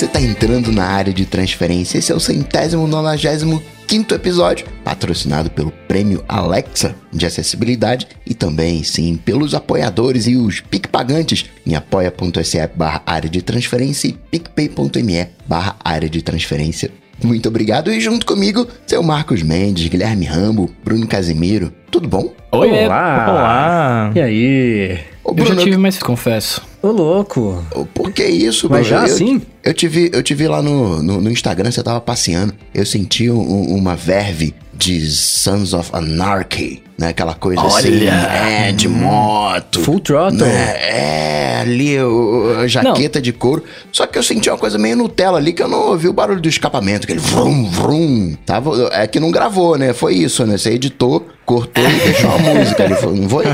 você está entrando na área de transferência. Esse é o centésimo nonagésimo quinto episódio, patrocinado pelo Prêmio Alexa de Acessibilidade e também, sim, pelos apoiadores e os PicPagantes em apoia.se barra área de transferência e picpay.me barra área de transferência. Muito obrigado e junto comigo, seu Marcos Mendes, Guilherme Rambo, Bruno Casimiro. Tudo bom? Oi, olá! Olá! E aí? Ô, Bruno, eu já tive, mas confesso. Ô, louco! Por que isso, Bruno? Mas já eu, assim? Eu te vi, eu te vi lá no, no, no Instagram, você tava passeando. Eu senti um, uma verve de Sons of Anarchy, né? Aquela coisa Olha, assim, é, de moto. Full throttle. Né? É, ali, o, a jaqueta não. de couro. Só que eu senti uma coisa meio Nutella ali, que eu não ouvi o barulho do escapamento, aquele vrum, vrum. Tava, é que não gravou, né? Foi isso, né? Você editou, cortou e deixou a música ali, não foi?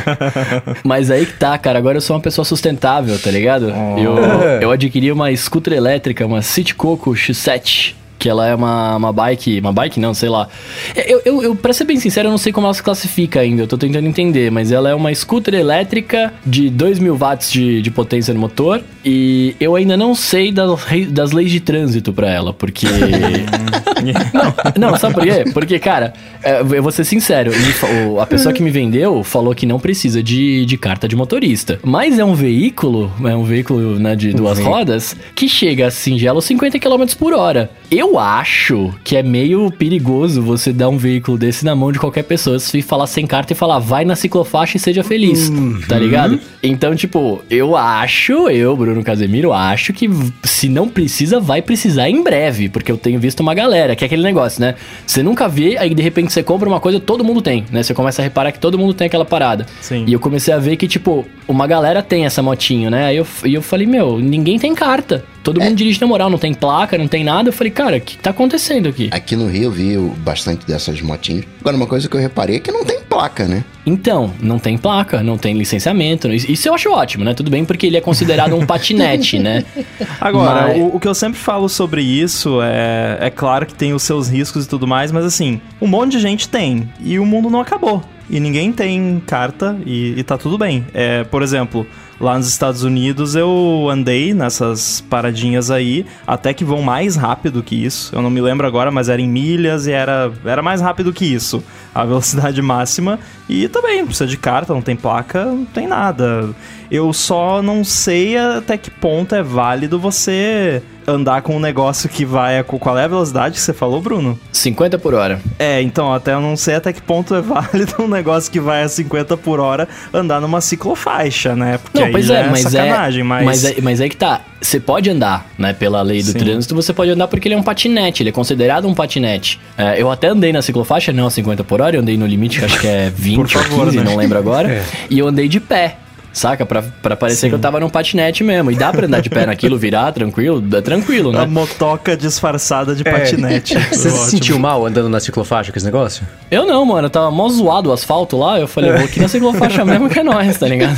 Mas aí que tá, cara. Agora eu sou uma pessoa sustentável, tá ligado? Oh. Eu, eu adquiri uma scooter elétrica, uma City Coco X7 que ela é uma, uma bike, uma bike não, sei lá. Eu, eu, eu, pra ser bem sincero, eu não sei como ela se classifica ainda, eu tô tentando entender, mas ela é uma scooter elétrica de 2 mil watts de, de potência no motor e eu ainda não sei das, das leis de trânsito pra ela, porque... não, não, sabe por quê? Porque, cara, é, eu vou ser sincero, a pessoa que me vendeu falou que não precisa de, de carta de motorista, mas é um veículo, é um veículo né, de duas rodas, que chega a singelo 50 km por hora. Eu acho que é meio perigoso você dar um veículo desse na mão de qualquer pessoa se falar sem carta e falar vai na ciclofaixa e seja feliz, uhum. tá ligado? Então, tipo, eu acho, eu, Bruno Casemiro, acho que se não precisa, vai precisar em breve, porque eu tenho visto uma galera, que é aquele negócio, né? Você nunca vê, aí de repente você compra uma coisa, todo mundo tem, né? Você começa a reparar que todo mundo tem aquela parada. Sim. E eu comecei a ver que, tipo, uma galera tem essa motinho, né? Aí eu, e eu falei, meu, ninguém tem carta. Todo é. mundo dirige na moral, não tem placa, não tem nada. Eu falei, cara, o que tá acontecendo aqui? Aqui no Rio eu vi bastante dessas motinhas. Agora, uma coisa que eu reparei é que não tem placa, né? Então, não tem placa, não tem licenciamento. Isso eu acho ótimo, né? Tudo bem porque ele é considerado um patinete, né? Agora, mas... o, o, que eu sempre falo sobre isso é... É claro que tem os seus riscos e tudo mais, mas assim, um monte de gente tem. E o mundo não acabou. E ninguém tem carta e, e tá tudo bem. É, por exemplo lá nos Estados Unidos eu andei nessas paradinhas aí, até que vão mais rápido que isso. Eu não me lembro agora, mas era em milhas e era, era mais rápido que isso, a velocidade máxima. E também, precisa de carta, não tem placa, não tem nada. Eu só não sei até que ponto é válido você andar com um negócio que vai a. Qual é a velocidade que você falou, Bruno? 50 por hora. É, então, até eu não sei até que ponto é válido um negócio que vai a 50 por hora andar numa ciclofaixa, né? Porque não, pois é, é, mas é sacanagem, é, mas... Mas é, mas é que tá. Você pode andar, né? Pela lei do Sim. trânsito, você pode andar porque ele é um patinete, ele é considerado um patinete. É, eu até andei na ciclofaixa, não a 50 por hora, eu andei no limite, que acho que é 20 favor, ou 15, né? não lembro agora. É. E eu andei de pé saca? Pra, pra parecer Sim. que eu tava num patinete mesmo. E dá pra andar de pé naquilo, virar tranquilo, é tranquilo, né? A motoca disfarçada de é. patinete. Você se sentiu mal andando na ciclofaixa com esse negócio? Eu não, mano. Eu tava mó zoado o asfalto lá. Eu falei, vou aqui na ciclofaixa mesmo que é nóis, tá ligado?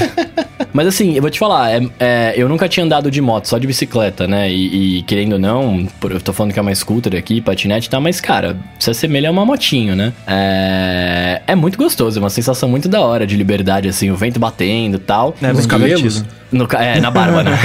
Mas assim, eu vou te falar, é, é, eu nunca tinha andado de moto, só de bicicleta, né? E, e, querendo ou não, eu tô falando que é uma scooter aqui, patinete e tá, tal, mas cara, se assemelha a uma motinho, né? É, é muito gostoso, é uma sensação muito da hora de liberdade, assim, o vento batendo e tal. É, Nos cabelos? No, é, na barba, né?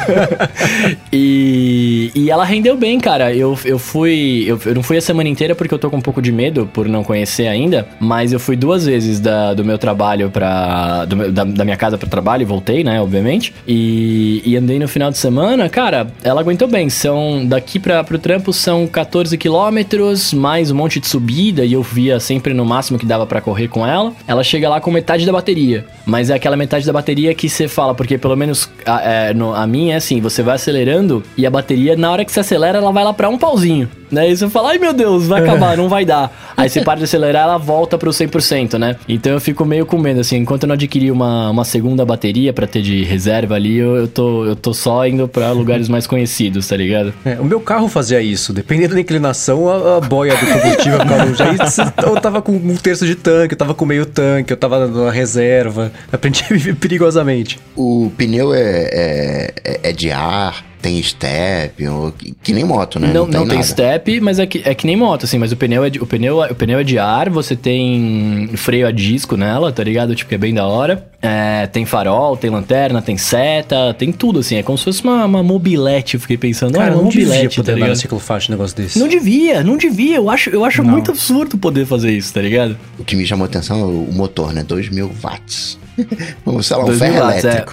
e, e ela rendeu bem, cara. Eu, eu fui. Eu, eu, não fui a semana inteira porque eu tô com um pouco de medo por não conhecer ainda. Mas eu fui duas vezes da, do meu trabalho pra. Do, da, da minha casa pro trabalho e voltei, né? Obviamente. E, e andei no final de semana, cara, ela aguentou bem. São. Daqui pra, pro trampo são 14 quilômetros, mais um monte de subida. E eu via sempre no máximo que dava para correr com ela. Ela chega lá com metade da bateria. Mas é aquela metade da bateria que você fala porque pelo menos a, é, no, a minha é assim, você vai acelerando e a bateria, na hora que você acelera, ela vai lá para um pauzinho. Né? E você fala, ai meu Deus, vai acabar, não vai dar. Aí você para de acelerar, ela volta pro 100%, né? Então eu fico meio com medo, assim, enquanto eu não adquirir uma, uma segunda bateria para ter de reserva ali, eu, eu, tô, eu tô só indo para lugares mais conhecidos, tá ligado? É, o meu carro fazia isso, dependendo da inclinação, a, a boia do combustível ficava já. Eu tava com um terço de tanque, eu tava com meio tanque, eu tava na reserva. Aprendi a viver perigosamente. O pneu é, é, é de ar, tem step, ou que, que nem moto, né? Não, não, tem, nada. step, mas é que, é que nem moto, assim, mas o pneu, é de, o, pneu, o pneu é de ar, você tem freio a disco nela, tá ligado? Tipo, que é bem da hora. É, tem farol, tem lanterna, tem seta, tem tudo, assim. É como se fosse uma, uma mobilete, eu fiquei pensando. Cara, olha, não uma devia mobilete, poder tá andar no ligado? ciclofaixa um negócio desse. Não devia, não devia. Eu acho, eu acho muito absurdo poder fazer isso, tá ligado? O que me chamou a atenção é o motor, né? 2 mil watts. Sei lá, um 2.000 ferro watts, é.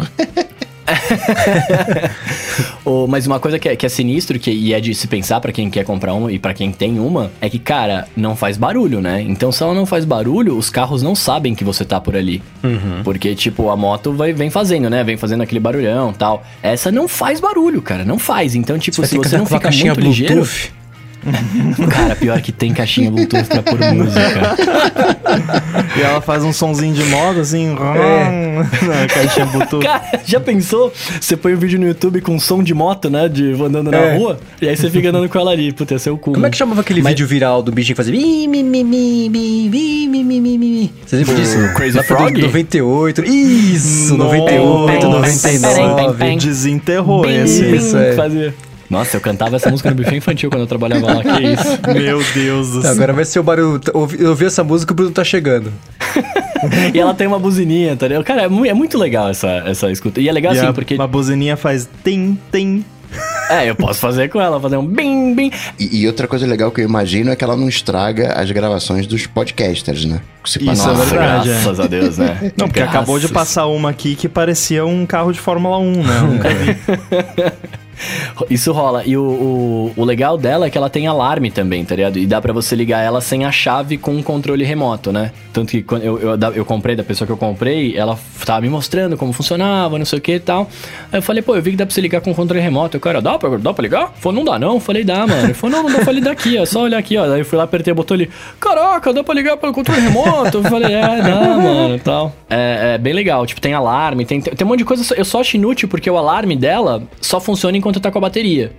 elétrico. O- mas uma coisa que é, que é sinistro que, e é de se pensar pra quem quer comprar uma e pra quem tem uma é que, cara, não faz barulho, né? Então, se ela não faz barulho, os carros não sabem que você tá por ali. Porque, tipo, a moto vai, vem fazendo, né? Vem fazendo aquele barulhão tal. Essa não faz barulho, cara. Não faz. Então, tipo, vai se você não fica muito ligeiro... Cara, pior que tem caixinha Bluetooth pra pôr música. e ela faz um sonzinho de moda, assim. É. Hum, na caixinha Bluetooth. Cara, já pensou? Você põe um vídeo no YouTube com som de moto, né? De andando na é. rua. E aí você fica andando com ela ali. Puta, ia ser o cu. Como é né? que chamava aquele Mas... vídeo viral do bicho que fazia. Vocês lembram disso? Crazy Frog? 98. Isso, 98, 99. Desenterrou bim, esse. Isso, é. Fazia. Nossa, eu cantava essa música no buffet infantil quando eu trabalhava lá. Que isso? Meu Deus do céu. Agora vai ser o barulho. Eu ouvi essa música e o Bruno tá chegando. E ela tem uma buzininha, tá ligado? Cara, é, é muito legal essa, essa escuta. E é legal E assim, a, porque. a buzininha faz tim, tim. É, eu posso fazer com ela, fazer um bim, bim. E, e outra coisa legal que eu imagino é que ela não estraga as gravações dos podcasters, né? Se Isso passar- é verdade, graças a Deus, né? Não, porque acabou de Graças. passar uma aqui que parecia um carro de Fórmula 1, né? Eu nunca vi. Isso rola. E o, o, o legal dela é que ela tem alarme também, tá ligado? E dá pra você ligar ela sem a chave com um controle remoto, né? Tanto que quando eu, eu, eu comprei, da pessoa que eu comprei, ela tava me mostrando como funcionava, não sei o que e tal. Aí eu falei, pô, eu vi que dá pra você ligar com controle remoto. O cara, dá pra, dá pra ligar? Falei, não dá não. Falei, dá, mano. Ele falou, não, não dá pra ligar aqui, é só olhar aqui, ó. Aí eu fui lá, apertei o botão ali, caraca, dá pra ligar pelo controle remoto? Eu falei, é, dá, mano, e tal. É, é bem legal, tipo, tem alarme, tem, tem um monte de coisa. Eu só acho inútil porque o alarme dela só funciona enquanto tá com a bateria.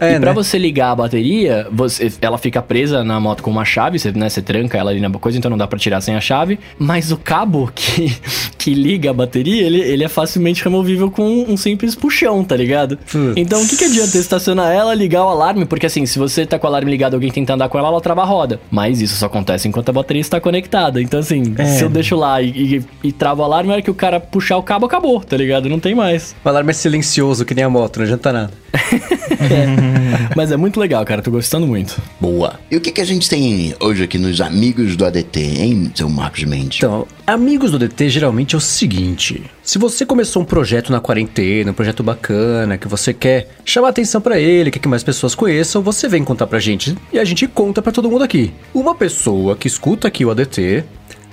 É, e pra né? você ligar a bateria, você- ela fica presa na moto com uma chave, você, né, você tranca ela ali na coisa, então não dá pra tirar sem a chave. Mas o cabo que, que liga a bateria, ele, ele é facilmente removível com um simples puxão, tá ligado? Então o que, que adianta estacionar ela, ligar o alarme? Porque assim, se você tá com o alarme ligado alguém tenta andar com ela, ela trava a roda. Mas isso só acontece enquanto a bateria está conectada. Então assim, É. se eu deixo lá e, e, e travo o alarme, na hora que o cara puxar o cabo, acabou, tá ligado? Não tem mais. O alarme é silencioso, que nem a moto, não adianta nada. Mas é muito legal, cara. Tô gostando muito. Boa. E o que, que a gente tem hoje aqui nos amigos do ADT, hein, seu Marcos Mendes? Então, amigos do DT geralmente é o seguinte: se você começou um projeto na quarentena, um projeto bacana, que você quer chamar atenção pra ele, quer que mais pessoas conheçam, você vem contar pra gente e a gente conta pra todo mundo aqui. Uma pessoa que escuta aqui o ADT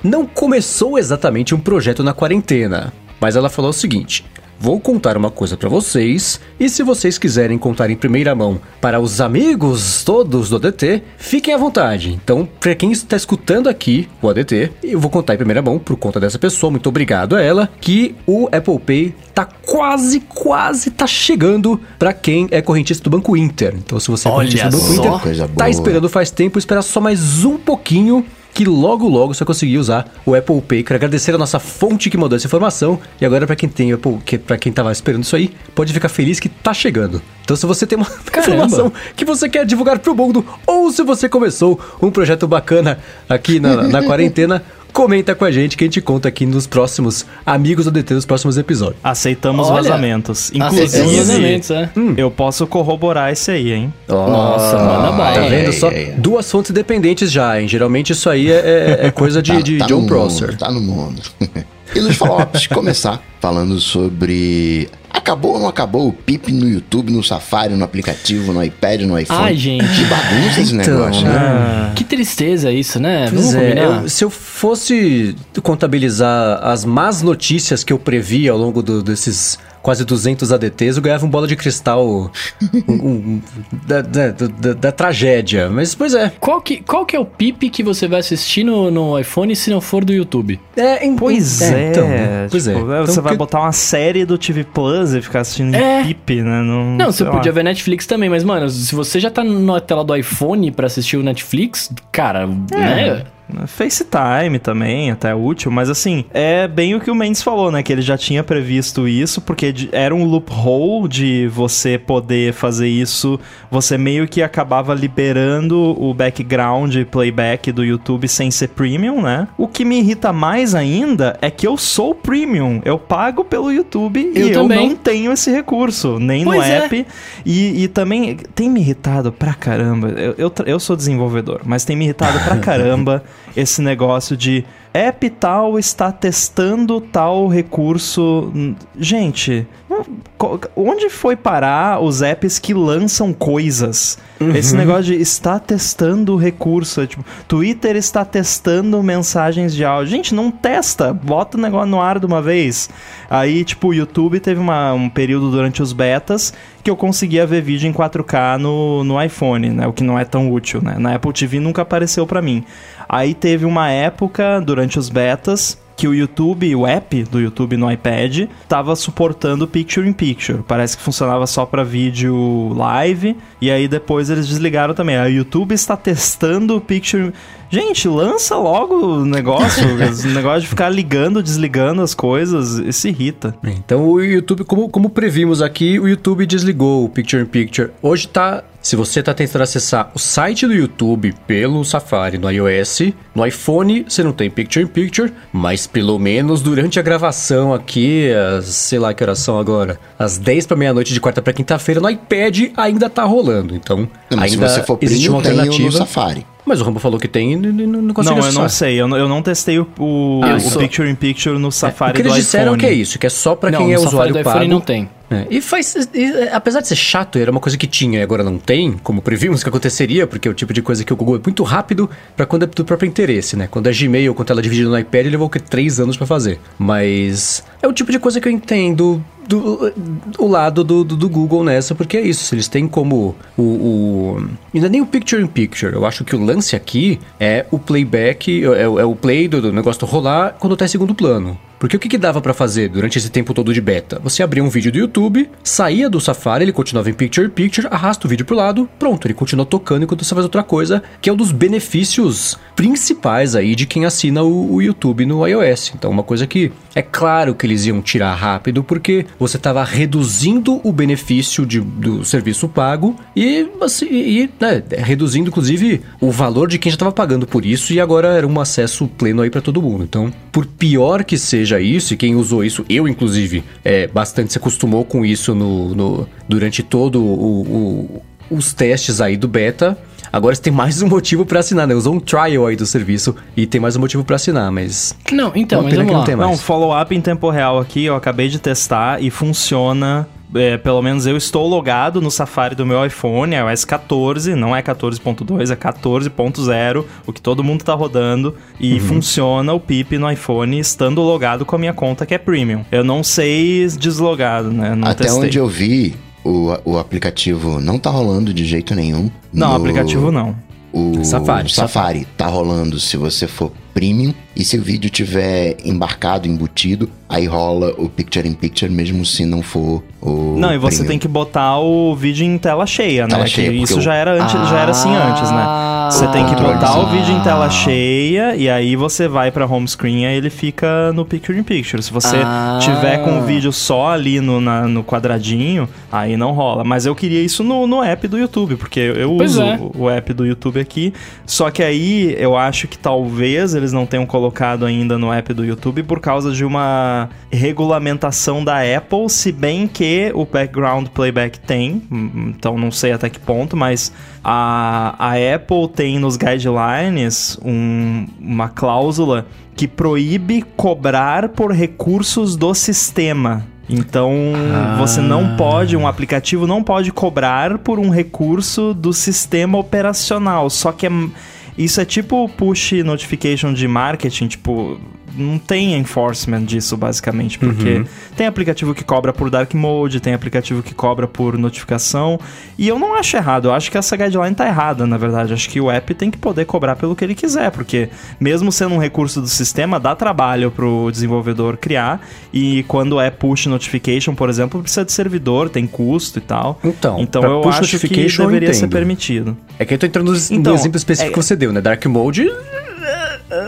não começou exatamente um projeto na quarentena, mas ela falou o seguinte: Vou contar uma coisa pra vocês, e se vocês quiserem contar em primeira mão para os amigos todos do ADT, fiquem à vontade. Então, pra quem está escutando aqui o ADT, eu vou contar em primeira mão por conta dessa pessoa, muito obrigado a ela, que o Apple Pay tá quase, quase tá chegando pra quem é correntista do Banco Inter. Então, se você é Olha correntista do Banco só. Inter, Coisa tá boa. esperando faz tempo, espera só mais um pouquinho que logo logo você vai conseguir usar o Apple Pay. Quero agradecer a nossa fonte que mandou essa informação. E agora para quem tem Apple, que para quem tava esperando isso aí, pode ficar feliz que tá chegando. Então se você tem uma Caramba. informação que você quer divulgar pro mundo ou se você começou um projeto bacana aqui na, na quarentena, comenta com a gente que a gente conta aqui nos próximos amigos do DT nos próximos episódios. Aceitamos Olha, vazamentos. Inclusive, vazamentos, é. eu posso corroborar esse aí, hein? Nossa, manda bala. Tá vendo É, só? é, é. Duas fontes independentes já, hein? Geralmente isso aí é, é- coisa de, Tá- de tá John Prosser. Mundo, tá no mundo. e nos follow-ups, começar falando sobre... Acabou ou não acabou o PIP no YouTube, no Safari, no aplicativo, no iPad, no iPhone? Ai, gente. Que bagunça esse Então, negócio, né? Ah, Que tristeza isso, né? Pois Vamos é, eu- se eu fosse contabilizar as más notícias que eu previ ao longo do- desses quase 200 ADTs, eu ganhava um bola de cristal um- um- da, da- da- da tragédia. Mas, pois é. Qual que, qual que é o PIP que você vai assistir no, no iPhone se não for do YouTube? é em- Pois é, então, pois é. tipo, Então, você vai que- botar uma série do TV Plus e ficar assistindo É. PIP, né? Não, Não, você sei podia lá. ver Netflix também, mas, mano, se você já tá na tela do iPhone pra assistir o Netflix, cara, né? FaceTime também, até útil, mas assim, é bem o que o Mendes falou, né? Que ele já tinha previsto isso, porque era um loophole de você poder fazer isso, você meio que acabava liberando o background playback do YouTube sem ser premium, né? O que me irrita mais ainda é que eu sou premium, eu pago pelo YouTube eu e também. eu não tenho esse recurso, nem pois no é. app. E, e também tem me irritado pra caramba. Eu, eu, eu sou desenvolvedor, mas tem me irritado pra caramba esse negócio de app tal está testando tal recurso. Gente, onde foi parar os apps que lançam coisas? Uhum. Esse negócio de está testando recurso, é tipo, Twitter está testando mensagens de áudio. Gente, não testa, bota o negócio no ar de uma vez. Aí, tipo, o YouTube teve uma, um período durante os betas que eu conseguia ver vídeo em 4K no, no iPhone, né? O que não é tão útil, né? Na Apple TV nunca apareceu para mim. Aí teve uma época, durante os betas, que o YouTube, o app do YouTube no iPad, estava suportando Picture in Picture. Parece que funcionava só para vídeo live, e aí depois eles desligaram também. A YouTube está testando o Picture. Gente, lança logo o negócio. o negócio de ficar ligando, desligando as coisas, isso irrita. Então o YouTube, como, como previmos aqui, o YouTube desligou o Picture in Picture. Hoje tá se você está tentando acessar o site do YouTube pelo Safari no iOS, no iPhone você não tem Picture in Picture, mas pelo menos durante a gravação aqui, as, sei lá que horas são agora, às 10 para meia-noite de quarta para quinta-feira, no iPad ainda tá rolando. Então, não, ainda se você for existe uma alternativa no Safari. Mas o Rambo falou que tem e não consegue Não, eu não sei. Eu não, eu não testei o, o, ah, o Picture in Picture no Safari é, do iPhone. O que eles disseram que é isso, que é só para quem é usuário do pago. iPhone não tem. É, e faz. E, é, apesar de ser chato, era uma coisa que tinha e agora não tem, como previmos que aconteceria, porque é o tipo de coisa que o Google é muito rápido para quando é do próprio interesse, né? Quando é Gmail, quando ela é dividida no iPad, ele levou que três anos para fazer. Mas é o tipo de coisa que eu entendo do, o lado do, do, do, Google nessa, porque é isso. Eles têm como o, o. Ainda nem o Picture in Picture. Eu acho que o lance aqui é o playback, é, é o play do, do negócio rolar quando tá em segundo plano. Porque o que, que dava para fazer durante esse tempo todo de beta? Você abria um vídeo do YouTube, saía do Safari, ele continuava em Picture Picture, arrasta o vídeo pro lado, pronto, ele continua tocando enquanto você faz outra coisa, que é um dos benefícios principais aí de quem assina o, o YouTube no iOS. Então, uma coisa que é claro que eles iam tirar rápido, porque você estava reduzindo o benefício de, do serviço pago e, assim, e né, reduzindo, inclusive, o valor de quem já estava pagando por isso e agora era um acesso pleno aí para todo mundo. Então, por pior que seja isso, e quem usou isso, eu inclusive, é, bastante se acostumou com isso no, no durante todo o, o os testes aí do beta. Agora você tem mais um motivo para assinar, né? Usou um trial aí do serviço e tem mais um motivo para assinar, mas. Não, então, mas vamos lá. Não, não follow-up em tempo real aqui, eu acabei de testar e funciona é, pelo menos eu estou logado no Safari do meu iPhone, iOS 14, não é 14.2, é 14.0, o que todo mundo está rodando, e uhum. funciona o PIP no iPhone estando logado com a minha conta que é Premium. Eu não sei deslogado, né? Não Até testei. onde eu vi, o, o aplicativo não tá rolando de jeito nenhum. Não, no... aplicativo não. O Safari, Safari tá rolando se você for premium e se o vídeo tiver embarcado, embutido, aí rola o picture in picture mesmo se não for o Não, e você premium. tem que botar o vídeo em tela cheia, tela né? Cheia, isso já era antes, ah, já era assim antes, né? Ah, você tem que botar o vídeo em tela cheia e aí você vai para home screen e aí ele fica no picture in picture. Se você ah, tiver com o vídeo só ali no, na, no quadradinho, aí não rola. Mas eu queria isso no, no app do YouTube, porque eu uso é. o app do YouTube aqui. Só que aí eu acho que talvez eles não tenham colocado ainda no app do YouTube por causa de uma regulamentação da Apple, se bem que o background playback tem, então não sei até que ponto, mas a, a Apple tem nos guidelines um, uma cláusula que proíbe cobrar por recursos do sistema. Então, ah. você não pode, um aplicativo não pode cobrar por um recurso do sistema operacional. Só que é, isso é tipo push notification de marketing, tipo, não tem enforcement disso, basicamente, porque uhum. tem aplicativo que cobra por dark mode, tem aplicativo que cobra por notificação, e eu não acho errado, eu acho que essa guideline tá errada, na verdade. Acho que o app tem que poder cobrar pelo que ele quiser, porque mesmo sendo um recurso do sistema, dá trabalho pro desenvolvedor criar, e quando é push notification, por exemplo, precisa de servidor, tem custo e tal. Então, então eu acho que deveria ser permitido. É que eu tô entrando no, então, exemplo específico é... que você deu, né? Dark mode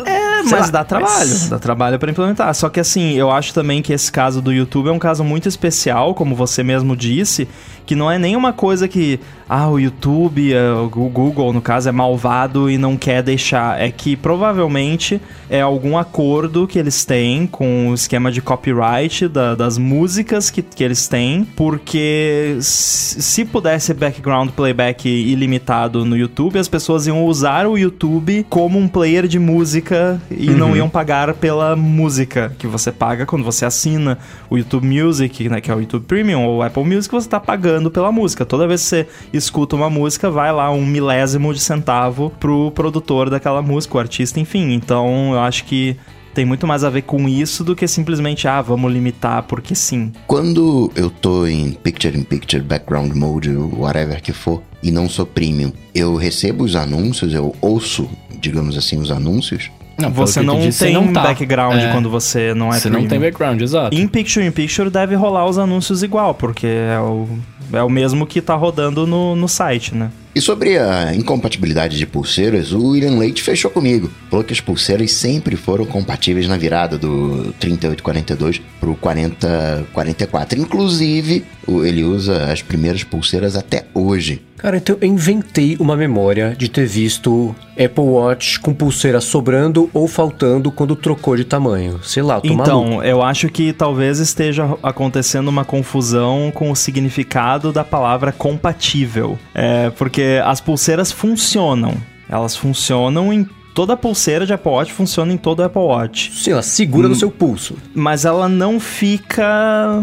É, mas dá trabalho, mas... dá trabalho para implementar. Só que assim, eu acho também que esse caso do YouTube é um caso muito especial, como você mesmo disse, que não é nenhuma coisa que, ah, o YouTube, é, o Google, no caso, é malvado e não quer deixar. É que provavelmente é algum acordo que eles têm com o esquema de copyright da, das músicas que, que eles têm, porque se pudesse background playback ilimitado no YouTube, as pessoas iam usar o YouTube como um player de música e uhum. não iam pagar pela música que você paga quando você assina o YouTube Music, né, que é o YouTube Premium ou o Apple Music, você está pagando pagando pela música. Toda vez que você escuta uma música, vai lá um milésimo de centavo pro produtor daquela música, o artista, enfim. Então eu acho que tem muito mais a ver com isso do que simplesmente, ah, vamos limitar porque sim. Quando eu tô em Picture in Picture, Background Mode, whatever que for, e não sou premium, eu recebo os anúncios, eu ouço, digamos assim, os anúncios. Não, você não disse, tem não tá. background é. quando você não é Você premium. não tem background, exato. Em Picture in Picture deve rolar os anúncios igual, porque é o é o mesmo que tá rodando no, no site, né? E sobre a incompatibilidade de pulseiras, o William Leite fechou comigo. Falou que as pulseiras sempre foram compatíveis na virada do 3842 pro 4044. Inclusive, ele usa as primeiras pulseiras até hoje. Cara, então eu inventei uma memória de ter visto Apple Watch com pulseira sobrando ou faltando quando trocou de tamanho. Sei lá, tô Então, maluco. eu acho que talvez esteja acontecendo uma confusão com o significado da palavra compatível. É, porque as pulseiras funcionam. Elas funcionam em toda pulseira de Apple Watch funciona em todo Apple Watch. Sim, ela segura hum, no seu pulso. Mas ela não fica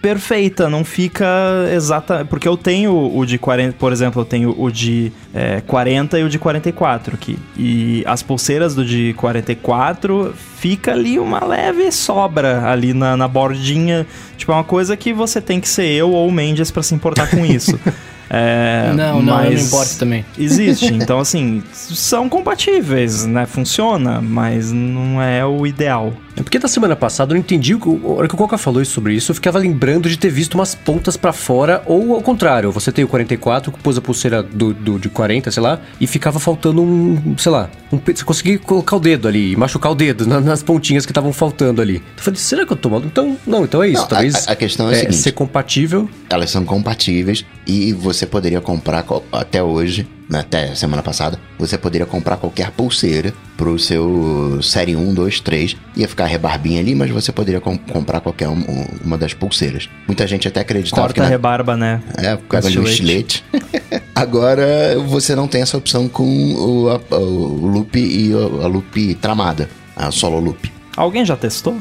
perfeita, não fica exata. Porque eu tenho o de 40, por exemplo, eu tenho o de é, 40 e o de 44 aqui. E as pulseiras do de 44 fica ali uma leve sobra ali na, na bordinha. Tipo, é uma coisa que você tem que ser eu ou o Mendes para se importar com isso. É, não, não, não importa também. Existe. Então, assim, são compatíveis, né? Funciona, mas não é o ideal. É porque da semana passada eu não entendi, a hora que o Coca falou sobre isso, eu ficava lembrando de ter visto umas pontas para fora, ou ao contrário, você tem o 44, que pôs a pulseira do, do, de 40, sei lá, e ficava faltando um, sei lá, um, você conseguia colocar o dedo ali, machucar o dedo na, nas pontinhas que estavam faltando ali. Eu falei, será que eu tô mal? Então, não, então é isso, não, talvez a, a, questão é, é seguinte, ser compatível. Elas são compatíveis e você poderia comprar até hoje até semana passada, você poderia comprar qualquer pulseira pro seu série 1, 2, 3. Ia ficar rebarbinha ali, mas você poderia com comprar qualquer um, uma das pulseiras. Muita gente até acreditava Corta que... Corta rebarba, né? É, por causa do estilete. Agora, você não tem essa opção com o, a, o loop e a, a loop tramada. A solo loop. Alguém já testou?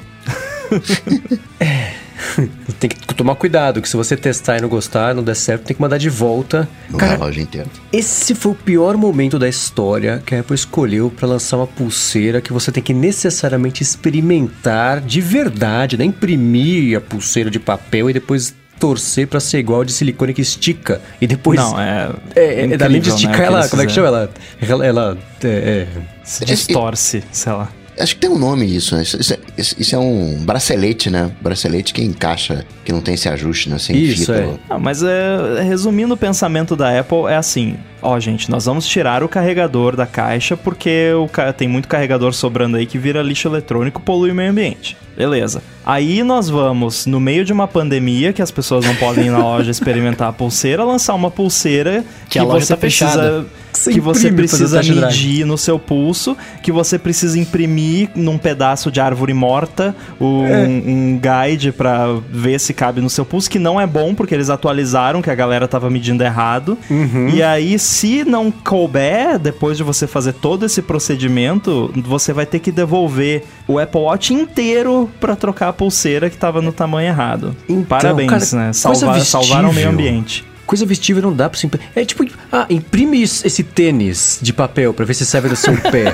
é... tem que tomar cuidado, que se você testar e não gostar, não der certo, tem que mandar de volta. Cara, relógio inteiro. Esse foi o pior momento da história que a Apple escolheu para lançar uma pulseira que você tem que necessariamente experimentar de verdade, né? Imprimir a pulseira de papel e depois torcer para ser igual de silicone que estica e depois não é é, é além de esticar né, ela como é que chama ela ela, ela é, é, se distorce sei lá Acho que tem um nome isso, né? Isso, é, isso, é um bracelete, né? Bracelete que encaixa, que não tem esse ajuste, né? Sem isso, fita. É. Ah, mas é, resumindo o pensamento da Apple, é assim: ó, gente, nós vamos tirar o carregador da caixa porque o, tem muito carregador sobrando aí que vira lixo eletrônico polui o meio ambiente. Beleza. Aí nós vamos, no meio de uma pandemia, que as pessoas não podem ir na loja experimentar a pulseira, lançar uma pulseira que, que você tá precisa. Que você precisa medir no seu pulso, que você precisa imprimir num pedaço de árvore morta um, é. um guide para ver se cabe no seu pulso, que não é bom porque eles atualizaram que a galera tava medindo errado. Uhum. E aí, se não couber, depois de você fazer todo esse procedimento, você vai ter que devolver o Apple Watch inteiro para trocar a pulseira que tava no tamanho errado. Então, Parabéns, cara, né? Salvar, salvaram o meio ambiente coisa vestível não dá pra você É tipo, ah, imprime esse tênis de papel pra ver se serve no seu pé.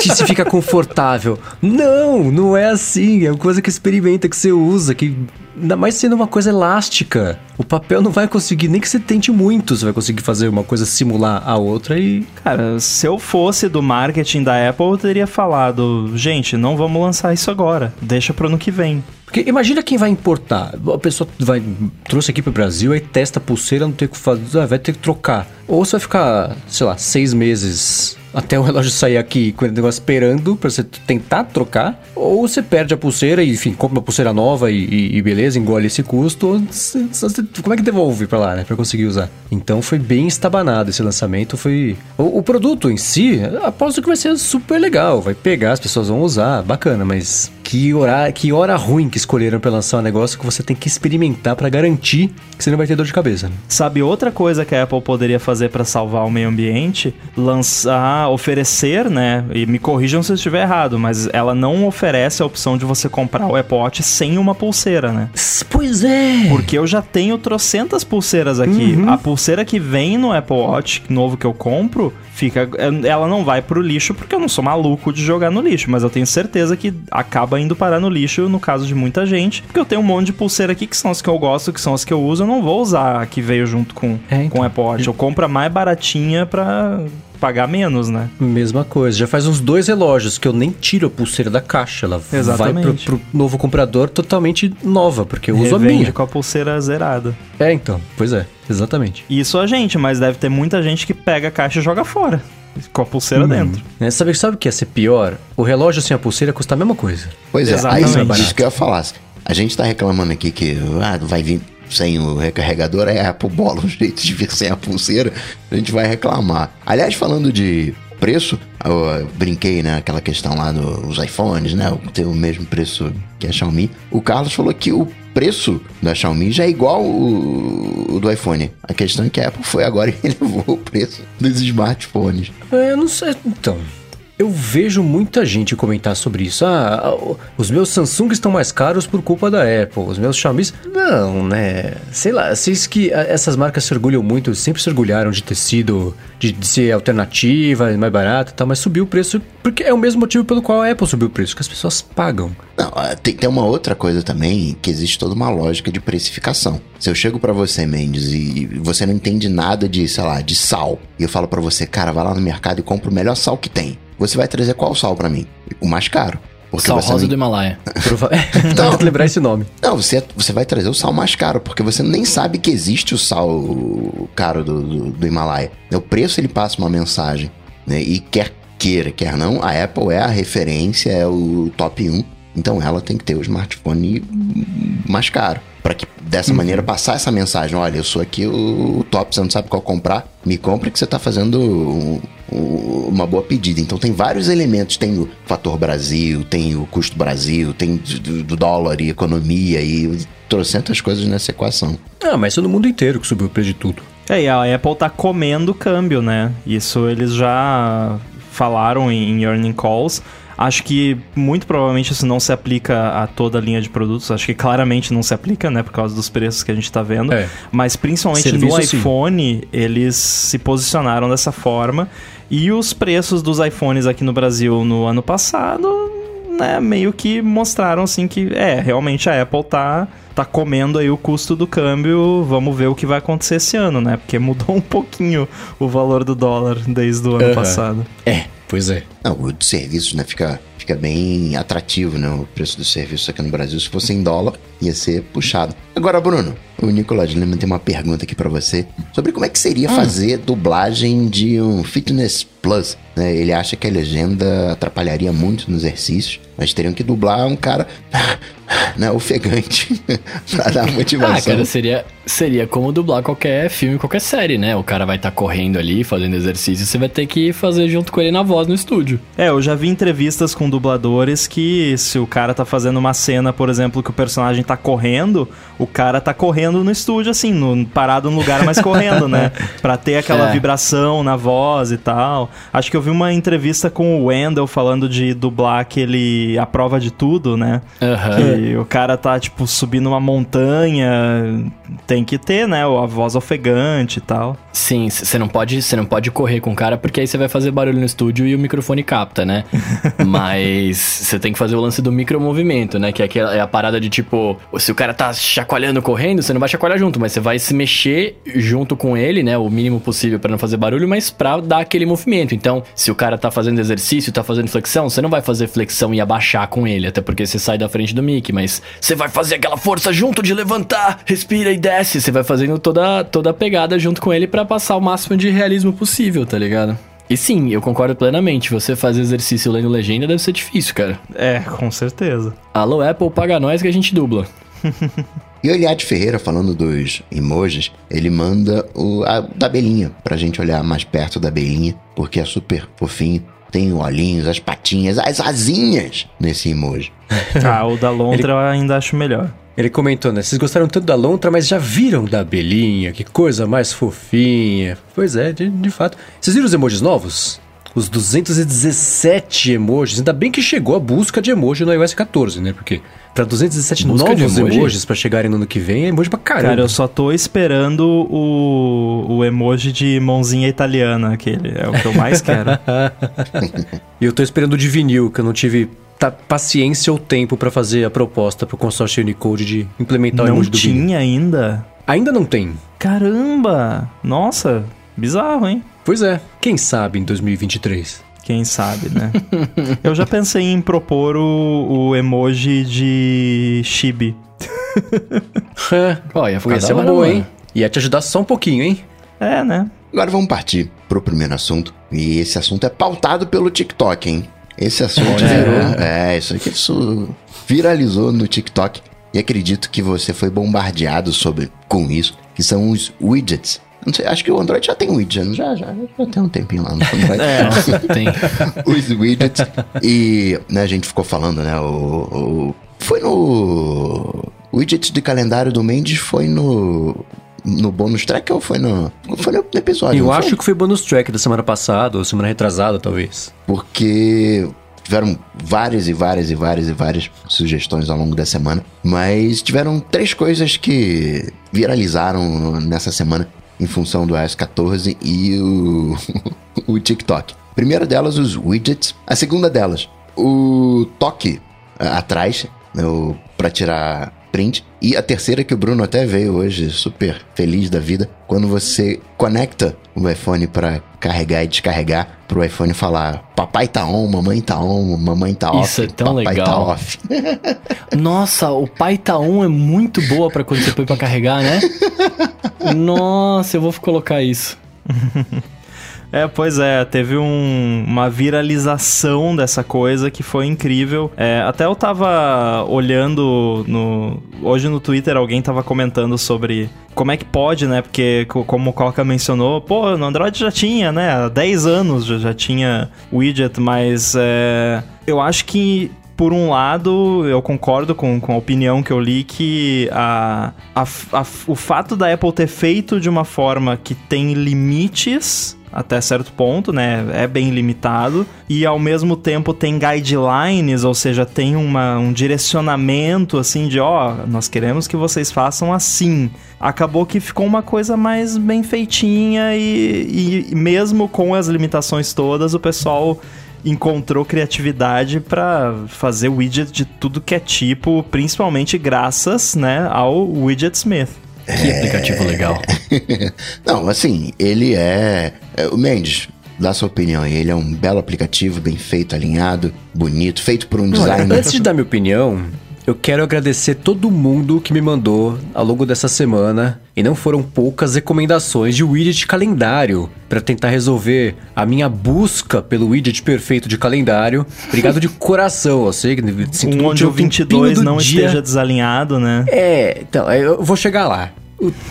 Se fica confortável. Não, não é assim. É uma coisa que experimenta, que você usa, que. Ainda mais sendo uma coisa elástica. O papel não vai conseguir, nem que você tente muito, você vai conseguir fazer uma coisa simular a outra e. Cara, se eu fosse do marketing da Apple, eu teria falado: gente, não vamos lançar isso agora. Deixa pro ano que vem. Porque imagina quem vai importar. A pessoa vai, trouxe aqui pro Brasil, aí testa a pulseira, não tem o que fazer, ah, vai ter que trocar. Ou você vai ficar, sei lá, seis meses até o relógio sair aqui com o negócio esperando pra você tentar trocar, ou você perde a pulseira e, enfim, compra uma pulseira nova e, e, e beleza, engole esse custo, ou como é que devolve pra lá, né, pra conseguir usar? Então foi bem estabanado esse lançamento, foi... O, o produto em si, aposto que vai ser super legal, vai pegar, as pessoas vão usar, bacana, mas que hora, que hora ruim que escolheram para lançar um negócio que você tem que experimentar para garantir que você não vai ter dor de cabeça. Né? Sabe outra coisa que a Apple poderia fazer para salvar o meio ambiente? Lançar, oferecer, né? E me corrijam se eu estiver errado, mas ela não oferece a opção de você comprar o Apple Watch sem uma pulseira, né? Pois é! Porque eu já tenho trocentas pulseiras aqui. Uhum. A pulseira que vem no Apple Watch novo que eu compro, fica. Ela não vai pro lixo porque eu não sou maluco de jogar no lixo, mas eu tenho certeza que acaba indo parar no lixo no caso de muita gente. Porque eu tenho um monte de pulseira aqui que são as que eu gosto, que são as que eu uso, eu não vou usar a que veio junto com, é, então. com o Apple Watch. Eu compro a mais baratinha pra pagar menos, né? Mesma coisa. Já faz uns dois relógios que eu nem tiro a pulseira da caixa. Ela Exatamente. vai pro, pro novo comprador totalmente nova, porque eu uso Revende a minha. com a pulseira zerada. É, então. Pois é. Exatamente. Isso a gente, mas deve ter muita gente que pega a caixa e joga fora. Com a pulseira hum. dentro. É, sabe, sabe o que ia ser pior? O relógio sem a pulseira custa a mesma coisa. Pois é, Exatamente. aí isso que eu ia falar. A gente tá reclamando aqui que ah, vai vir sem o recarregador, é Apple bola o jeito de vir sem a pulseira, a gente vai reclamar. Aliás, falando de preço, eu brinquei, né, aquela questão lá dos iPhones, né, ter o mesmo preço que a Xiaomi. O Carlos falou que o preço da Xiaomi já é igual o, o do iPhone. A questão é que a Apple foi agora e elevou o preço dos smartphones. É, eu não sei, então... Eu vejo muita gente comentar sobre isso. Ah, os meus Samsung estão mais caros por culpa da Apple. Os meus Xiaomi. Não, né? Sei lá, vocês que essas marcas se orgulham muito, sempre se orgulharam de ter sido. de, de ser alternativa, mais barata e tal, mas subiu o preço. Porque é o mesmo motivo pelo qual a Apple subiu o preço, que as pessoas pagam. Não, ah, tem, tem uma outra coisa também, que existe toda uma lógica de precificação. Se eu chego para você, Mendes, e você não entende nada de, sei lá, de sal, e eu falo para você, cara, vai lá no mercado e compra o melhor sal que tem você vai trazer qual sal para mim? O mais caro. Porque sal rosa nem... do Himalaia. não, lembrar esse nome. Não, você, você vai trazer o sal mais caro, porque você nem sabe que existe o sal caro do, do, do Himalaia. O preço ele passa uma mensagem. Né? E quer queira, quer não, a Apple é a referência, é o top 1. Então ela tem que ter o smartphone mais caro para que dessa uhum. maneira passar essa mensagem: olha, eu sou aqui o, top, você não sabe qual comprar, me compre que você está fazendo um, um, uma boa pedida. Então tem vários elementos: tem o fator Brasil, tem o custo Brasil, tem do, dólar e economia e trocentas coisas nessa equação. Ah, mas é no mundo inteiro que subiu o preço de tudo. É, e a Apple tá comendo câmbio, né? Isso eles já falaram em, em earning calls. Acho que muito provavelmente isso não se aplica a toda a linha de produtos. Acho que claramente não se aplica, né? Por causa dos preços que a gente tá vendo. É. Mas principalmente Serviço, no iPhone, sim. eles se posicionaram dessa forma. E os preços dos iPhones aqui no Brasil no ano passado, né, meio que mostraram assim que é, realmente a Apple tá tá comendo aí o custo do câmbio. Vamos ver o que vai acontecer esse ano, né? Porque mudou um pouquinho o valor do dólar desde o ano uhum. passado. É, Pois é. Não, o de serviços, né, fica, fica bem atrativo, né, o preço do serviço aqui no Brasil. Se fosse em dólar, ia ser puxado. Agora, Bruno, o Nicolas Lima tem uma pergunta aqui para você sobre como é que seria hum. fazer dublagem de um Fitness Plus. Né? Ele acha que a legenda atrapalharia muito no exercício, mas teriam que dublar um cara né, ofegante pra dar motivação. Ah, cara, seria, seria como dublar qualquer filme, qualquer série, né? O cara vai estar tá correndo ali, fazendo exercício, e você vai ter que fazer junto com ele na voz no estúdio. É, eu já vi entrevistas com dubladores que se o cara tá fazendo uma cena, por exemplo, que o personagem tá correndo, o cara tá correndo no estúdio, assim, no, parado no lugar, mas correndo, né? Pra ter aquela é. vibração na voz e tal. Acho que eu vi uma entrevista com o Wendell falando de dublar aquele A Prova de Tudo, né? Uhum. Que o cara tá, tipo, subindo uma montanha, tem que ter, né? A voz ofegante e tal. Sim, você não pode, você não pode correr com o cara porque aí você vai fazer barulho no estúdio e o microfone capta, né? Mas você tem que fazer o lance do micromovimento, né? Que é, é a parada de tipo, se o cara tá chacoalhando correndo, você não vai chacoalhar junto, mas você vai se mexer junto com ele, né? O mínimo possível para não fazer barulho, mas pra dar aquele movimento. Então, se o cara tá fazendo exercício, tá fazendo flexão, você não vai fazer flexão e abaixar com ele, até porque você sai da frente do mic, mas você vai fazer aquela força junto de levantar, respira e desce. Você vai fazendo toda, toda a pegada junto com ele para passar o máximo de realismo possível, tá ligado? E sim, eu concordo plenamente. Você fazer exercício lendo legenda deve ser difícil, cara. É, com certeza. Alô, Apple, paga nós que a gente dubla. E o Eliade Ferreira, falando dos emojis, ele manda o, a da abelhinha, pra gente olhar mais perto da abelhinha, porque é super fofinho. Tem olhinhos, as patinhas, as asinhas nesse emoji. Ah, o da lontra eu ainda acho melhor. Ele comentou, né? Vocês gostaram tanto da lontra, mas já viram da abelhinha? Que coisa mais fofinha. Pois é, de, de fato. Vocês viram os emojis novos? Os 217 emojis. Ainda bem que chegou a busca de emoji no iOS 14, né? Porque pra 217 Busca novos emoji? emojis pra chegarem no ano que vem é emoji pra caramba. Cara, eu só tô esperando o, o emoji de mãozinha italiana, aquele. É o que eu mais quero. E eu tô esperando o de vinil, que eu não tive ta- paciência ou tempo pra fazer a proposta pro consórcio Unicode de implementar o Não emoji do vinil. tinha ainda? Ainda não tem. Caramba! Nossa, bizarro, hein? Pois é, quem sabe em 2023. Quem sabe, né? eu já pensei em propor o, o emoji de chibi. É, Ó, ia ser uma boa, hein? Ia te ajudar só um pouquinho, hein? É, né? Agora vamos partir pro primeiro assunto. E esse assunto é pautado pelo TikTok, hein? Esse assunto Olha. virou. É, isso aqui isso viralizou no TikTok. E acredito que você foi bombardeado sobre, com isso, que são os widgets. Não sei, acho que o Android já tem widget, já, já, já tem um tempinho lá no Android. É, tem. os widgets. E né, a gente ficou falando, né? O, o- foi no. O widget de calendário do Mendes foi no. No bônus track ou foi no. Foi no episódio? eu acho foi? que foi bonus track da semana passada, ou semana retrasada, talvez. Porque tiveram várias e várias e várias e várias sugestões ao longo da semana. Mas tiveram três coisas que viralizaram nessa semana em função do iOS 14 e o, o TikTok. Primeira delas, os widgets. A segunda delas, o toque ah, atrás, né, pra tirar print. E a terceira que o Bruno até veio hoje, super feliz da vida, quando você conecta o iPhone pra carregar e descarregar, pro iPhone falar papai tá on, mamãe tá on, mamãe tá off, Isso é tão papai tá legal. off. Nossa, o Pai Tá On é muito boa pra quando você põe pra carregar, né? Nossa, eu vou colocar isso. É, pois é, teve um- uma viralização dessa coisa que foi incrível. É, até eu tava olhando no. Hoje no Twitter alguém tava comentando sobre como é que pode, né? Porque, co- como o Coca mencionou, pô, no Android já tinha, né? Há 10 anos já, já tinha widget, mas é, eu acho que por um lado, eu concordo com, com a opinião que eu li que a, a, a- o fato da Apple ter feito de uma forma que tem limites até certo ponto, né? É bem limitado. E ao mesmo tempo tem guidelines, ou seja, tem uma, um direcionamento assim de ó, nós queremos que vocês façam assim. Acabou que ficou uma coisa mais bem feitinha e, e mesmo com as limitações todas, o pessoal encontrou criatividade pra fazer widget de tudo que é tipo, principalmente graças, né, ao Widget Smith. Que aplicativo legal. Não, assim, ele é. é, O Mendes, dá sua opinião aí. Ele é um belo aplicativo, bem feito, alinhado, bonito, feito por um Olha, designer. antes de dar minha opinião, eu quero agradecer todo mundo que me mandou ao longo dessa semana, e não foram poucas recomendações de widget calendário para tentar resolver a minha busca pelo widget perfeito de calendário. Obrigado de coração, eu sei que sinto Um onde o tempinho 22 do não dia. esteja desalinhado, né? É, então, eu vou chegar lá.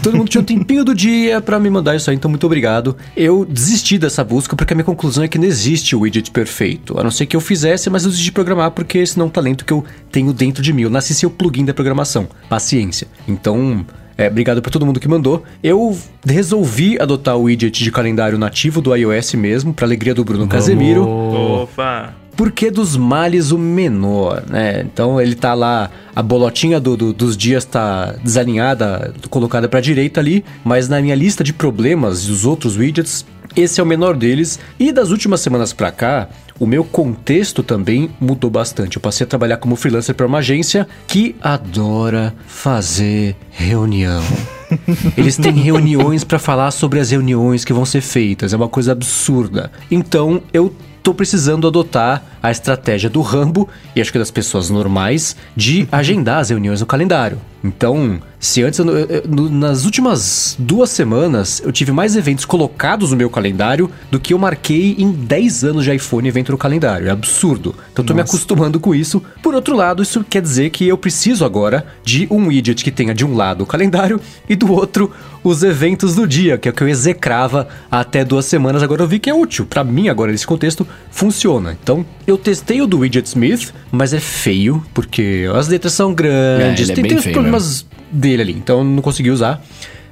Todo mundo tinha um tempinho do dia pra me mandar isso aí, então muito obrigado. Eu desisti dessa busca porque a minha conclusão é que não existe o widget perfeito. A não ser que eu fizesse, mas eu desisti de programar porque esse não é um talento que eu tenho dentro de mim. Eu nasci sem o plugin da programação. Paciência. Então, é, obrigado por todo mundo que mandou. Eu resolvi adotar o widget de calendário nativo do iOS mesmo, pra alegria do Bruno Casemiro. Opa! Porque dos males o menor, né? Então ele tá lá, a bolotinha do- do- dos dias tá desalinhada, colocada pra direita ali, mas na minha lista de problemas e os outros widgets, esse é o menor deles. E das últimas semanas pra cá, o meu contexto também mudou bastante. Eu passei a trabalhar como freelancer para uma agência que adora fazer reunião. Eles têm reuniões pra falar sobre as reuniões que vão ser feitas, é uma coisa absurda. Então eu tô precisando adotar a estratégia do Rambo e acho que das pessoas normais de agendar as reuniões no calendário. Então, se antes, eu, eu, nas últimas duas semanas, eu tive mais eventos colocados no meu calendário do que eu marquei em 10 anos de iPhone evento no calendário. É absurdo. Então, eu tô Nossa. me acostumando com isso. Por outro lado, isso quer dizer que eu preciso agora de um widget que tenha de um lado o calendário e do outro os eventos do dia, que é o que eu execrava até duas semanas. Agora eu vi que é útil. para mim, agora, nesse contexto, funciona. Então, eu testei o do Widget Smith, mas é feio, porque as letras são grandes, é, é tem, tem os problemas dele ali, então eu não consegui usar.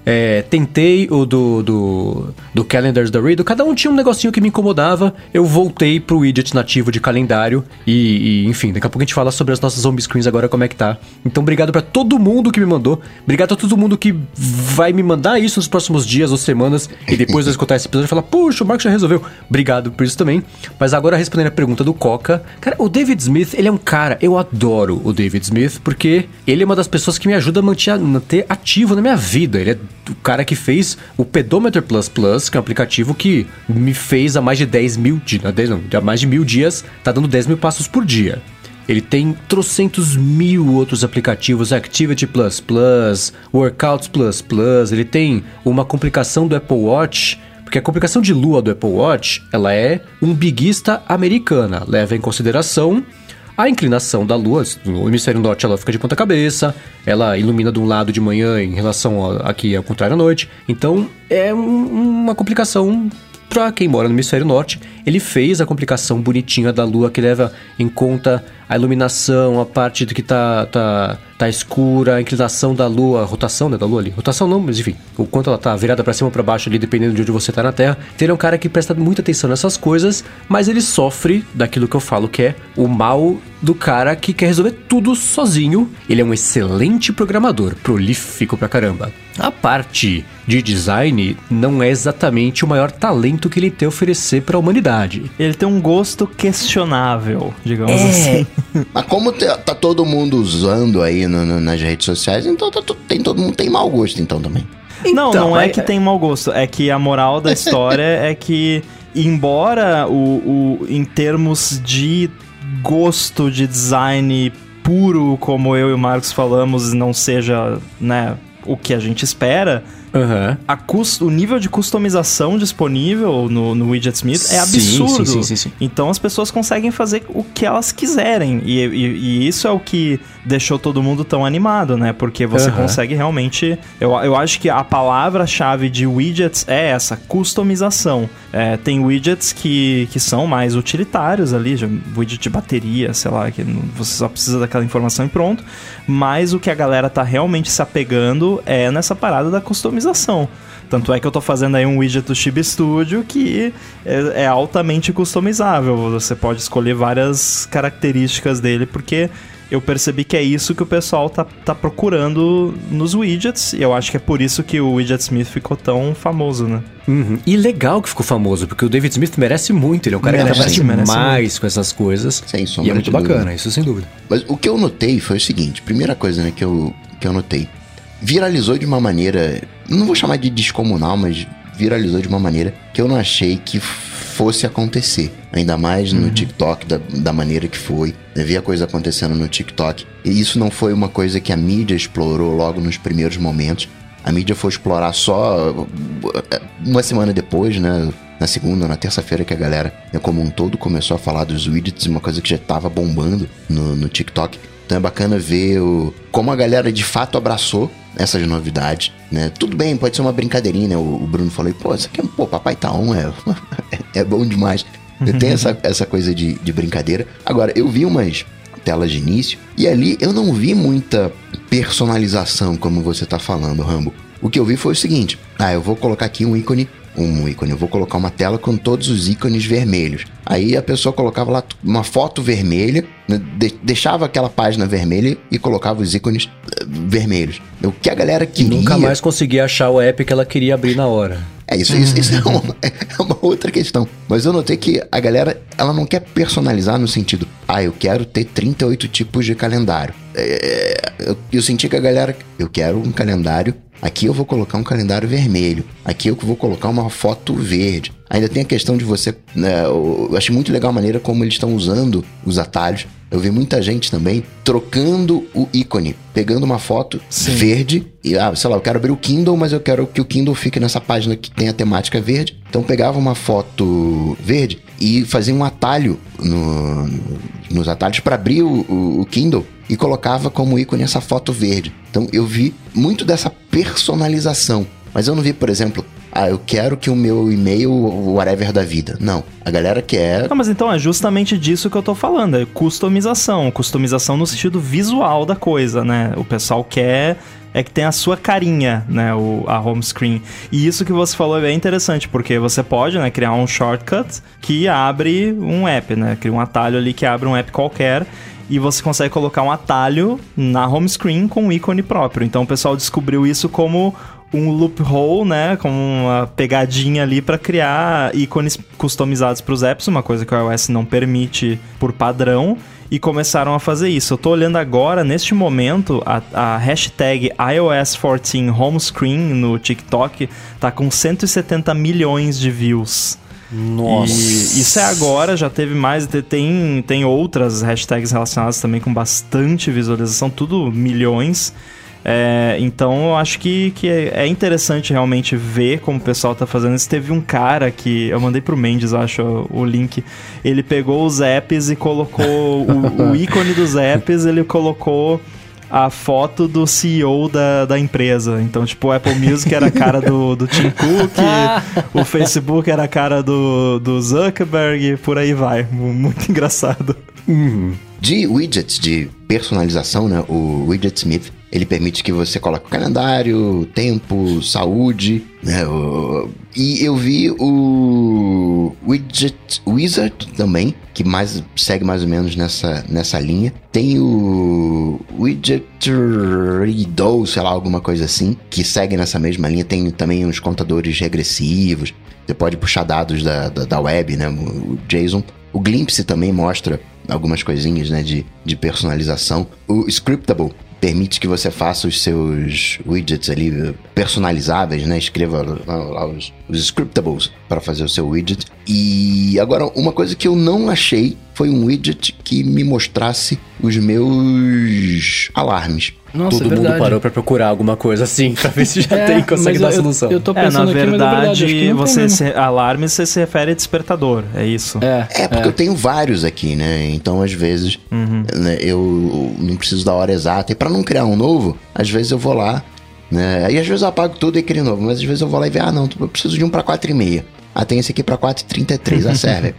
É, tentei o do, do, do Calendars da Riddle, cada um tinha um negocinho que me incomodava. Eu voltei pro widget nativo de calendário e, e, enfim, daqui a pouco a gente fala sobre as nossas home screens agora, como é que tá. Então, obrigado para todo mundo que me mandou. Obrigado a todo mundo que vai me mandar isso nos próximos dias ou semanas e depois de escutar esse episódio falar, puxa, o Marcos já resolveu. Obrigado por isso também. Mas agora respondendo a pergunta do Coca, cara, o David Smith, ele é um cara, eu adoro o David Smith porque ele é uma das pessoas que me ajuda a manter, manter ativo na minha vida. Ele é o cara que fez o Pedometer Plus Plus, que é um aplicativo que me fez há mais de 10 mil dias, há mais de mil dias, tá dando 10 mil passos por dia. Ele tem trocentos mil outros aplicativos, Activity Plus Plus, Workouts Plus Plus, ele tem uma complicação do Apple Watch, porque a complicação de lua do Apple Watch, ela é um biguista americana, leva em consideração a inclinação da Lua, no hemisfério norte ela fica de ponta cabeça, ela ilumina de um lado de manhã em relação a, aqui ao contrário à noite. Então é um, uma complicação para quem mora no hemisfério norte. Ele fez a complicação bonitinha da Lua que leva em conta a iluminação, a parte que tá, tá, tá escura, a inclinação da lua, a rotação né, da lua ali. Rotação não, mas enfim, o quanto ela tá virada para cima ou pra baixo ali, dependendo de onde você tá na Terra. Então ele é um cara que presta muita atenção nessas coisas, mas ele sofre daquilo que eu falo que é o mal do cara que quer resolver tudo sozinho. Ele é um excelente programador, prolífico pra caramba. A parte de design não é exatamente o maior talento que ele tem a oferecer para a humanidade. Ele tem um gosto questionável, digamos é, assim. Mas como tá todo mundo usando aí no, no, nas redes sociais, então tá, tem, todo mundo tem mau gosto então também. Então, não, não é, é que tem mau gosto. É que a moral da história é que, embora o, o em termos de gosto de design puro, como eu e o Marcos falamos, não seja, né, o que a gente espera, Uhum. A o nível de customização disponível no, no Widget Smith é absurdo. Sim, sim, sim, então as pessoas conseguem fazer o que elas quiserem. E, e, e isso é o que deixou todo mundo tão animado, né? Porque você uhum. consegue realmente. Eu, eu acho que a palavra-chave de widgets é essa, customização. É, tem widgets que, que são mais utilitários ali, widget de bateria, sei lá, que você só precisa daquela informação e pronto. Mas o que a galera tá realmente se apegando é nessa parada da customização. Tanto é que eu tô fazendo aí um widget do Chibi Studio que é, é, altamente customizável. Você pode escolher várias características dele, porque eu percebi que é isso que o pessoal tá, tá procurando nos widgets, e eu acho que é por isso que o Widget Smith ficou tão famoso, né? Uhum. E legal que ficou famoso, porque o David Smith merece muito, ele é um cara merece, que trabalha demais com essas coisas. Sem sombra E é muito bacana, dúvida. isso sem dúvida. Mas o que eu notei foi o seguinte, primeira coisa né, que, eu, que eu notei, viralizou de uma maneira, não vou chamar de descomunal, mas viralizou de uma maneira que eu não achei que fosse acontecer. Ainda mais no uhum. TikTok, da, da maneira que foi. Eu vi a coisa acontecendo no TikTok. E isso não foi uma coisa que a mídia explorou logo nos primeiros momentos. A mídia foi explorar só eh, uma semana depois, né? Na segunda, na terça-feira, que a galera, né, como um todo, começou a falar dos widgets, uma coisa que já estava bombando no, no TikTok. Então é bacana ver o, como a galera de fato abraçou essas novidades, né? Tudo bem, pode ser uma brincadeirinha, né? O, o Bruno falou, pô, isso aqui é, pô, papai tá on, é, é bom demais. Eu tenho essa, essa coisa de, de brincadeira. Agora, eu vi umas telas de início e ali eu não vi muita personalização, como você tá falando, Rambo. O que eu vi foi o seguinte: ah, eu vou colocar aqui um ícone um ícone. Eu vou colocar uma tela com todos os ícones vermelhos. Aí a pessoa colocava lá uma foto vermelha, né, deixava aquela página vermelha e colocava os ícones eh, vermelhos. O que a galera queria. Nunca mais conseguia achar o app que ela queria abrir na hora. É, isso, isso, isso é, uma, é, uma, outra questão. Mas eu notei que a galera, ela não quer personalizar no sentido, ah, eu quero ter 38 tipos de calendário. É, eu, eu senti que a galera, eu quero um calendário Aqui eu vou colocar um calendário vermelho. Aqui eu vou colocar uma foto verde. Ainda tem a questão de você. Né, eu achei muito legal a maneira como eles estão usando os atalhos. Eu vi muita gente também trocando o ícone, pegando uma foto Sim. verde e, ah, sei lá, eu quero abrir o Kindle, mas eu quero que o Kindle fique nessa página que tem a temática verde. Então pegava uma foto verde e fazia um atalho no, nos atalhos para abrir o, o, o Kindle e colocava como ícone essa foto verde. Então eu vi muito dessa personalização. Mas eu não vi, por exemplo, ah, eu quero que o meu e-mail, whatever da vida. Não. A galera quer. Não, mas então é justamente disso que eu tô falando. É customização. Customização no sentido visual da coisa, né? O pessoal quer é que tem a sua carinha, né, o, a home screen. E isso que você falou é bem interessante, porque você pode, né, criar um shortcut que abre um app, né, cria um atalho ali que abre um app qualquer e você consegue colocar um atalho na home screen com um ícone próprio. Então o pessoal descobriu isso como um loophole, né, como uma pegadinha ali para criar ícones customizados para os apps, uma coisa que o iOS não permite por padrão. E começaram a fazer isso. Eu tô olhando agora, neste momento, a, a hashtag iOS14 Homescreen no TikTok tá com 170 milhões de views. Nossa. E isso é agora, já teve mais. Tem, tem outras hashtags relacionadas também com bastante visualização, tudo milhões. É, então eu acho que, que é, é interessante realmente ver como o pessoal tá fazendo isso. Teve um cara que. Eu mandei pro Mendes, acho, o link. Ele pegou os apps e colocou o, o ícone dos apps, ele colocou a foto do CEO da, da empresa. Então, tipo, o Apple Music era a cara do, do Tim Cook, o Facebook era a cara do, do Zuckerberg, por aí vai. Muito engraçado. Uhum. De widgets de personalização, né? O Widget Smith ele permite que você coloque o calendário, tempo, saúde, né? E eu vi o Widget Wizard também, que mais segue mais ou menos nessa, nessa linha. Tem o Widget Riddle, sei lá, alguma coisa assim, que segue nessa mesma linha. Tem também uns contadores regressivos. Você pode puxar dados da, da, da web, né? O JSON. O Glimpse também mostra algumas coisinhas, né, de, de personalização. O Scriptable permite que você faça os seus widgets ali personalizáveis, né? Escreva lá os, os scriptables para fazer o seu widget. E agora, uma coisa que eu não achei foi um widget que me mostrasse os meus alarmes. Nossa, Todo é mundo parou para procurar alguma coisa assim, pra ver se já é, tem, consegue dar a solução. Eu, tô pensando é, na aqui, verdade, verdade você se, alarme você se refere a despertador, é isso? É, é porque é. eu tenho vários aqui, né? Então, às vezes, uhum. né, eu não preciso da hora exata. E para não criar um novo, às vezes eu vou lá, né? Aí às vezes eu apago tudo e crio novo, mas às vezes eu vou lá e ver, ah, não, eu preciso de um para 4,5. Ah, tem esse aqui para 4,33, a serve.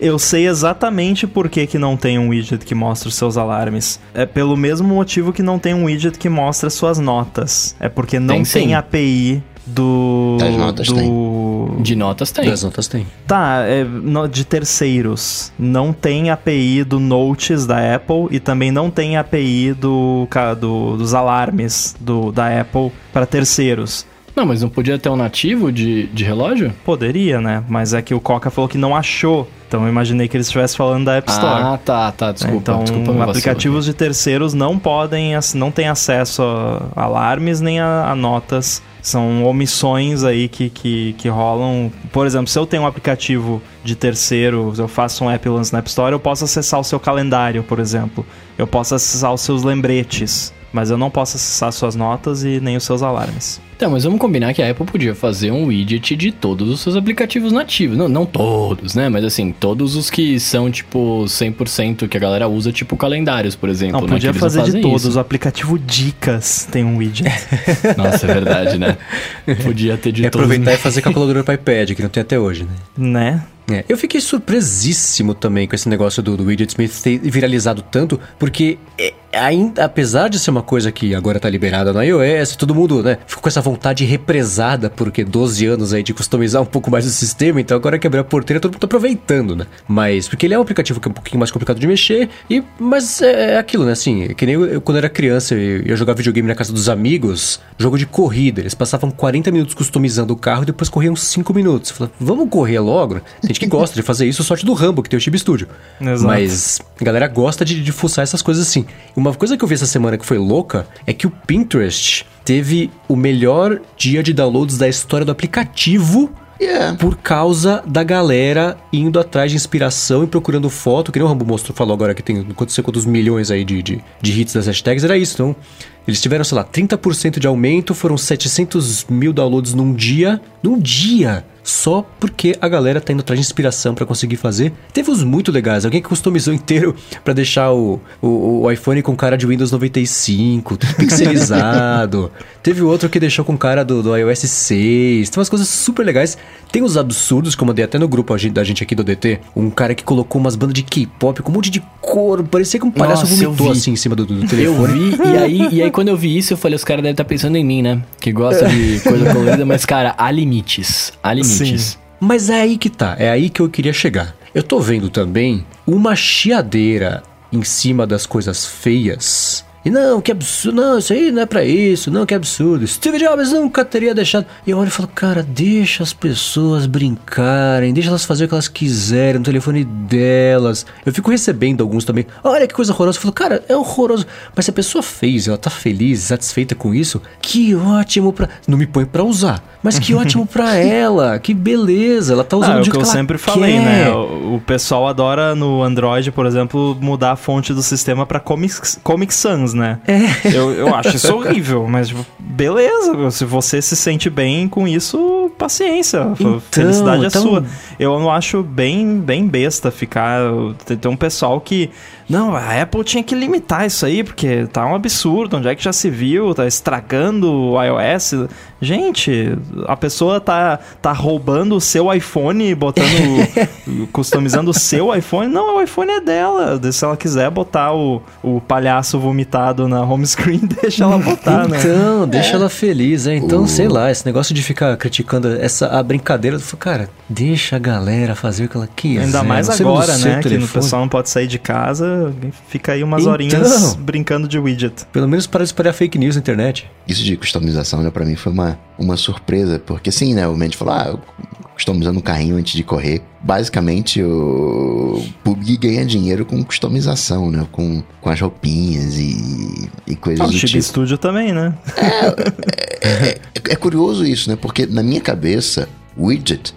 Eu sei exatamente por que, que não tem um widget que mostra os seus alarmes. É pelo mesmo motivo que não tem um widget que mostra suas notas. É porque não tem, tem API do. Das notas do... tem. De notas tem. Das notas tem. Tá, é, de terceiros. Não tem API do Notes da Apple e também não tem API do, do dos alarmes do, da Apple para terceiros. Não, mas não podia ter um nativo de, de relógio? Poderia, né? Mas é que o Coca falou que não achou. Então eu imaginei que ele estivesse falando da App Store. Ah, tá, tá, desculpa. Então, desculpa aplicativos de terceiros não podem, não têm acesso a alarmes nem a, a notas. São omissões aí que, que, que rolam. Por exemplo, se eu tenho um aplicativo de terceiro, eu faço um app lance na App Store, eu posso acessar o seu calendário, por exemplo. Eu posso acessar os seus lembretes mas eu não posso acessar suas notas e nem os seus alarmes. Então, mas vamos combinar que a Apple podia fazer um widget de todos os seus aplicativos nativos. Não, não todos, né? Mas assim, todos os que são tipo 100% que a galera usa, tipo calendários, por exemplo. Não, né? podia fazer de todos. Isso. O aplicativo Dicas tem um widget. Nossa, é verdade, né? Podia ter de e todos. aproveitar e fazer calculadora para iPad, que não tem até hoje, né? Né? É, eu fiquei surpresíssimo também com esse negócio do, do Widget Smith ter viralizado tanto, porque é, ainda, apesar de ser uma coisa que agora tá liberada no iOS, todo mundo, né, ficou com essa vontade represada, porque 12 anos aí de customizar um pouco mais o sistema, então agora quebrar a porteira, todo mundo tá aproveitando, né? Mas, porque ele é um aplicativo que é um pouquinho mais complicado de mexer, e, mas é, é aquilo, né, assim, que nem eu, eu, quando era criança, eu ia jogar videogame na casa dos amigos, jogo de corrida, eles passavam 40 minutos customizando o carro e depois corriam 5 minutos. Eu falava, vamos correr logo? Tem gente que gosta de fazer isso, sorte do Rambo, que tem o Chip Studio. Exato. Mas a galera gosta de, de fuçar essas coisas assim. Uma coisa que eu vi essa semana que foi louca é que o Pinterest teve o melhor dia de downloads da história do aplicativo Yeah. Por causa da galera indo atrás de inspiração e procurando foto, que nem o Rambo mostrou, falou agora que tem quantos, sei quantos milhões aí de, de, de hits das hashtags, era isso, então... Eles tiveram, sei lá, 30% de aumento, foram 700 mil downloads num dia. Num dia! Só porque a galera tá indo atrás de inspiração para conseguir fazer. Teve uns muito legais. Alguém que customizou inteiro para deixar o, o, o, iPhone com cara de Windows 95, tudo pixelizado. Teve outro que deixou com cara do, do iOS 6. Tem umas coisas super legais. Tem os absurdos, como eu dei até no grupo da gente aqui do DT. Um cara que colocou umas bandas de K-pop com um monte de cor. Parecia que um palhaço Nossa, vomitou assim em cima do, do telefone. Eu vi, e aí, e aí quando eu vi isso, eu falei, os caras devem estar pensando em mim, né? Que gosta de coisa colorida, mas, cara, há limites. Há limites. Sim. Mas é aí que tá, é aí que eu queria chegar. Eu tô vendo também uma chiadeira em cima das coisas feias. E não, que absurdo, não, isso aí não é pra isso, não, que absurdo. Steve Jobs nunca teria deixado. E eu olho e falo, cara, deixa as pessoas brincarem, deixa elas fazer o que elas quiserem no telefone delas. Eu fico recebendo alguns também, olha que coisa horrorosa. Eu falo, cara, é horroroso. Mas se a pessoa fez, ela tá feliz, satisfeita com isso, que ótimo pra. Não me põe pra usar, mas que ótimo pra ela, que beleza, ela tá usando Ah, é o que eu sempre falei, quer. né? O, o pessoal adora no Android, por exemplo, mudar a fonte do sistema pra Comic, Comic Sans, né? É. Eu, eu acho isso horrível, mas tipo, beleza, se você se sente bem com isso, paciência. Então, Felicidade é então- sua. Eu não acho bem, bem besta ficar. Tem um pessoal que. Não, a Apple tinha que limitar isso aí, porque tá um absurdo. Onde é que já se viu? Tá estragando o iOS. Gente, a pessoa tá, tá roubando o seu iPhone, botando. customizando o seu iPhone. Não, o iPhone é dela. Se ela quiser botar o, o palhaço vomitado na home screen, deixa ela botar, né? Então, deixa ela feliz, é. Então, O- sei lá, esse negócio de ficar criticando essa a brincadeira, eu falo, cara, deixa a galera fazer o que ela quiser. Ainda mais agora, né? Que o pessoal não pode sair de casa, fica aí umas Então. horinhas brincando de widget. Pelo menos para espalhar fake news na internet. Isso de customização, né, pra mim foi uma, uma surpresa, porque assim, né, o Mendes falou, ah, customizando um carrinho antes de correr. Basicamente, o PUBG ganha dinheiro com customização, né, com, com as roupinhas e, e coisas Ah, o do Chibi tipo. Studio também, né? É, é curioso isso, né, porque na minha cabeça, widget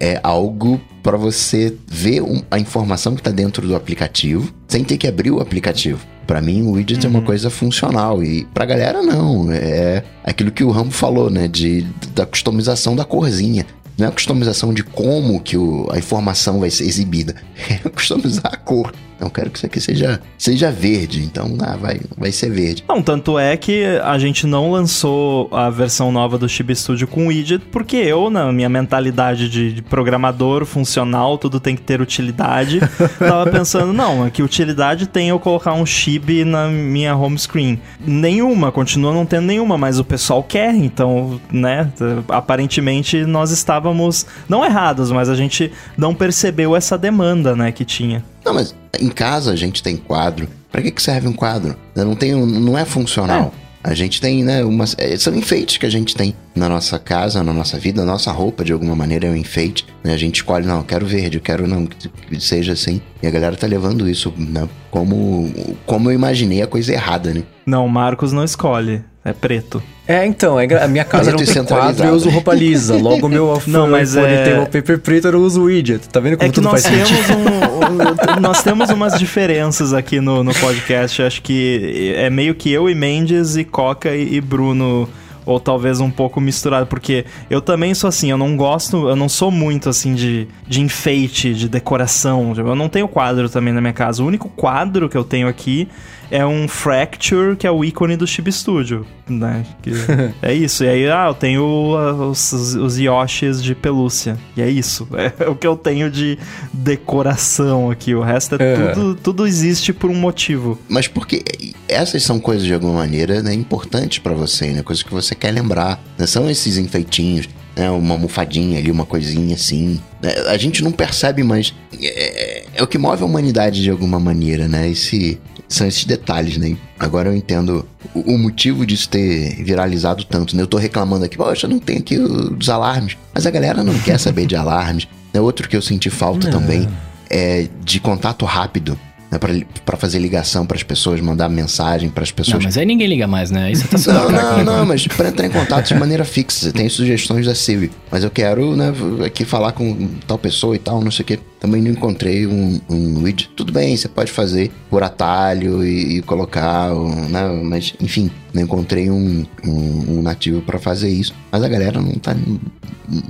é algo pra você ver um- a informação que tá dentro do aplicativo sem ter que abrir o aplicativo. Pra mim, o widget é uma coisa funcional e pra galera não. É aquilo que o Rambo falou, né, de da customização da corzinha. Não é a customização de como que o- a informação vai ser exibida. É customizar a cor. Então, eu quero que isso aqui seja, seja verde. Então, ah, vai, vai ser verde. Não, tanto é que a gente não lançou a versão nova do Chibi Studio com widget, porque eu, na minha mentalidade de, de programador funcional, tudo tem que ter utilidade, tava pensando, não, é que utilidade tem eu colocar um chibi na minha home screen. Nenhuma, continua não tendo nenhuma, mas o pessoal quer, então, né, aparentemente nós estávamos, não errados, mas a gente não percebeu essa demanda, né, que tinha. Não, mas em casa a gente tem quadro. Pra que, que serve um quadro? Não, tem, não é funcional. A gente tem, né, umas. é, São enfeites que a gente tem na nossa casa, na nossa vida, a nossa roupa, de alguma maneira, é um enfeite. Né? A gente escolhe, não, eu quero verde, eu quero não, que seja assim. E a galera tá levando isso, né, como, como eu imaginei a coisa errada, né? Não, o Marcos não escolhe, é preto. É, então, é a minha casa Preto não e tem quadro e eu uso roupa lisa. Logo, meu Não, mas é- tem wallpaper preto, eu uso widget. Tá vendo como É que tudo nós faz sentido? temos, um, um- nós temos umas diferenças aqui no, no podcast. Acho que é meio que eu e Mendes e Coca e, e Bruno. Ou talvez um pouco misturado, porque eu também sou assim, eu não gosto, eu não sou muito assim de, de enfeite, de decoração. Eu não tenho quadro também na minha casa. O único quadro que eu tenho aqui é um Fracture, que é o ícone do Chip Studio, né? Que é isso. E aí, ah, eu tenho uh, os, os Yoshis de pelúcia. E é isso. É o que eu tenho de decoração aqui. O resto é, É. tudo, tudo existe por um motivo. Mas porque essas são coisas de alguma maneira né, importantes pra você, né? Coisas que você quer lembrar. Né? São esses enfeitinhos, né? Uma almofadinha ali, uma coisinha assim. né? A gente não percebe, mas é, é o que move a humanidade de alguma maneira, né? Esse, são esses detalhes, né? Agora eu entendo o, o motivo disso ter viralizado tanto, né? Eu tô reclamando aqui, poxa, não tem aqui os alarmes. Mas a galera não quer saber de alarmes. Né? Outro que eu senti falta Não. também é de contato rápido. né, para fazer ligação para as pessoas, mandar mensagem para as pessoas. Não, mas aí ninguém liga mais, né? Aí você tá Não, não, né? não, mas para entrar em contato de maneira fixa, tem sugestões da Siri, mas eu quero, né, aqui falar com tal pessoa e tal, não sei o que. Também não encontrei um, um widget. Tudo bem, você pode fazer por atalho e, e colocar, né, mas enfim, não encontrei um, um, um nativo para fazer isso. Mas a galera não tá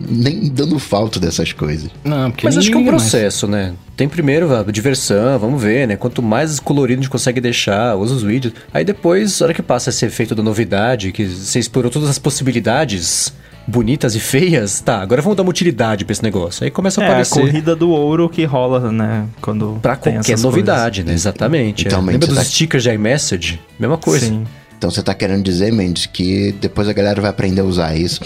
nem dando falta dessas coisas. Não, porque Mas acho que é um processo, mais. né? Tem primeiro a diversão, vamos ver, né? Quanto mais colorido a gente consegue deixar, usa os vídeos. Aí depois, a hora que passa esse efeito da novidade, que você explorou todas as possibilidades bonitas e feias, tá, agora vamos dar uma utilidade pra esse negócio. Aí começa a é, aparecer. É a corrida do ouro que rola, né? Quando. Pra qualquer novidade, coisas. né? Exatamente. Então, é. Lembra dos tá... stickers de iMessage? Mesma coisa. Sim. Então você tá querendo dizer, Mendes, que depois a galera vai aprender a usar isso.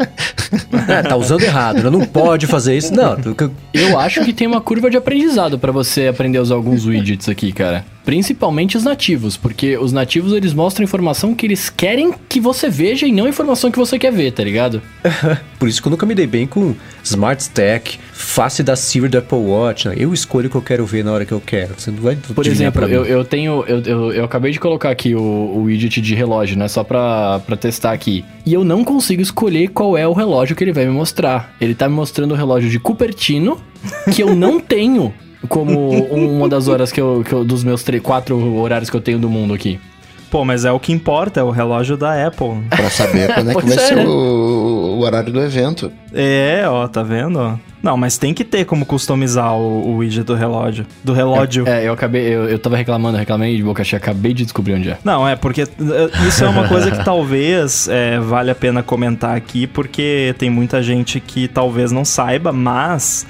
é, tá usando errado, né? não pode fazer isso. Não, eu acho que tem uma curva de aprendizado para você aprender a usar alguns widgets aqui, cara. Principalmente os nativos, porque os nativos eles mostram informação que eles querem que você veja e não informação que você quer ver, tá ligado? Por isso que eu nunca me dei bem com Smart Stack, face da Siri do Apple Watch. Né? Eu escolho o que eu quero ver na hora que eu quero. Você não vai Por exemplo, eu, eu, tenho. Eu, eu, eu, acabei de colocar aqui o, o widget de relógio, né? Só pra, pra testar aqui. E eu não consigo escolher qual é o relógio que ele vai me mostrar. Ele tá me mostrando o relógio de Cupertino, que eu não tenho como uma das horas que eu, que eu dos meus três, quatro horários que eu tenho do mundo aqui. Pô, mas é o que importa, é o relógio da Apple. Pra saber quando é que vai ser o, o, horário do evento. É, ó, tá vendo? Não, mas tem que ter como customizar o, o widget do relógio. Do relógio. É, é eu acabei, eu, eu tava reclamando, reclamei de boca cheia, acabei de descobrir onde é. Não, é, porque eh, isso é uma coisa que talvez é, vale a pena comentar aqui, porque tem muita gente que talvez não saiba, mas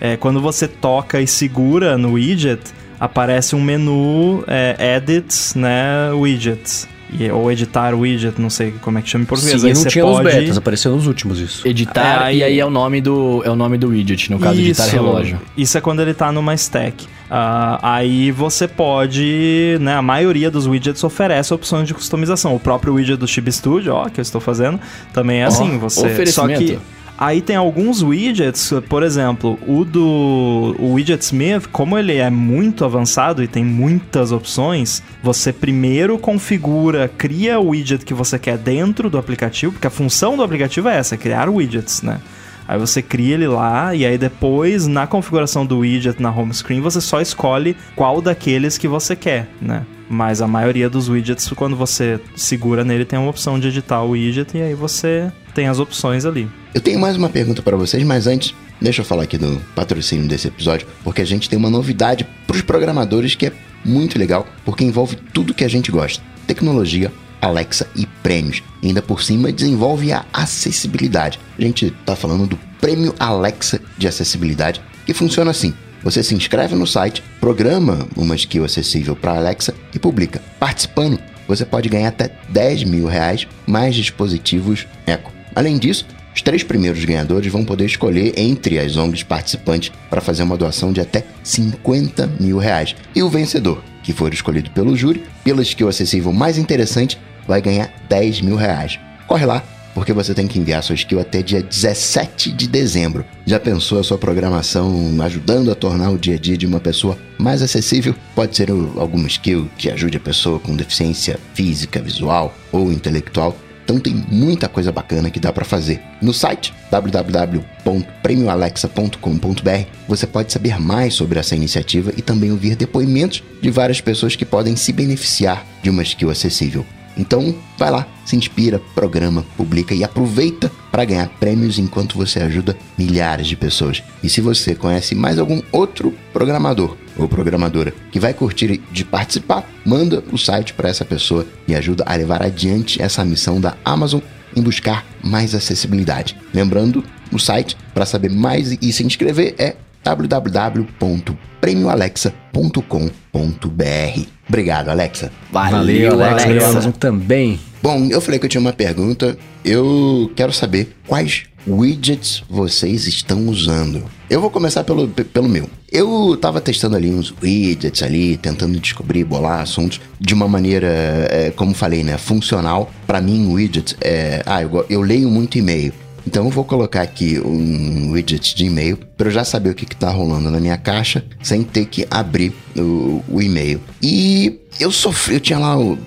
é, quando você toca e segura no widget, aparece um menu é, Edit, né, Widgets. Ou editar widget, não sei como é que chama em português. Sim, aí não tinha pode... nos betas, apareceu nos últimos isso. Editar, é, aí... e aí é o nome do, é o nome do widget, no caso, isso, editar relógio. Isso é quando ele tá numa stack. Uh, aí você pode, né, a maioria dos widgets oferece opções de customização. O próprio widget do Chib Studio, ó, que eu estou fazendo, também é oh, assim, você... Só que Aí tem alguns widgets, por exemplo, o do o Widget Smith, como ele é muito avançado e tem muitas opções, você primeiro configura, cria o widget que você quer dentro do aplicativo, porque a função do aplicativo é essa, é criar widgets, né? Aí você cria ele lá e aí depois na configuração do widget na home screen você só escolhe qual daqueles que você quer, né? Mas a maioria dos widgets, quando você segura nele, tem uma opção de editar o widget e aí você tem as opções ali. Eu tenho mais uma pergunta para vocês, mas antes, deixa eu falar aqui do patrocínio desse episódio, porque a gente tem uma novidade para os programadores que é muito legal, porque envolve tudo que a gente gosta: tecnologia, Alexa e prêmios. E ainda por cima desenvolve a acessibilidade. A gente está falando do Prêmio Alexa de Acessibilidade, que funciona assim. Você se inscreve no site, programa uma skill acessível para Alexa e publica. Participando, você pode ganhar até 10 mil reais mais dispositivos Eco. Além disso, os três primeiros ganhadores vão poder escolher entre as ONGs participantes para fazer uma doação de até 50 mil reais. E o vencedor, que for escolhido pelo júri, pela skill acessível mais interessante, vai ganhar 10 mil reais. Corre lá, porque você tem que enviar sua skill até dia 17 de dezembro. Já pensou a sua programação ajudando a tornar o dia a dia de uma pessoa mais acessível? Pode ser alguma skill que ajude a pessoa com deficiência física, visual ou intelectual então tem muita coisa bacana que dá para fazer. No site www.premioalexa.com.br você pode saber mais sobre essa iniciativa e também ouvir depoimentos de várias pessoas que podem se beneficiar de uma skill acessível. Então, vai lá, se inspira, programa, publica e aproveita para ganhar prêmios enquanto você ajuda milhares de pessoas. E se você conhece mais algum outro programador ou programadora que vai curtir de participar, manda o site para essa pessoa e ajuda a levar adiante essa missão da Amazon em buscar mais acessibilidade. Lembrando, o site para saber mais e se inscrever é www.premioalexa.com.br. Obrigado, Alexa. Valeu, Valeu Alexa. Alexa. Amazon também. Bom, eu falei que eu tinha uma pergunta. Eu quero saber quais widgets vocês estão usando. Eu vou começar pelo, pelo meu. Eu tava testando ali uns widgets ali, tentando descobrir, bolar assuntos de uma maneira, é, como falei, né, funcional. Para mim, widgets é, ah, eu, eu leio muito e-mail. Então eu vou colocar aqui um widget de e-mail para eu já saber o que está rolando na minha caixa sem ter que abrir o, o e-mail. E eu sofri, eu tinha lá, o,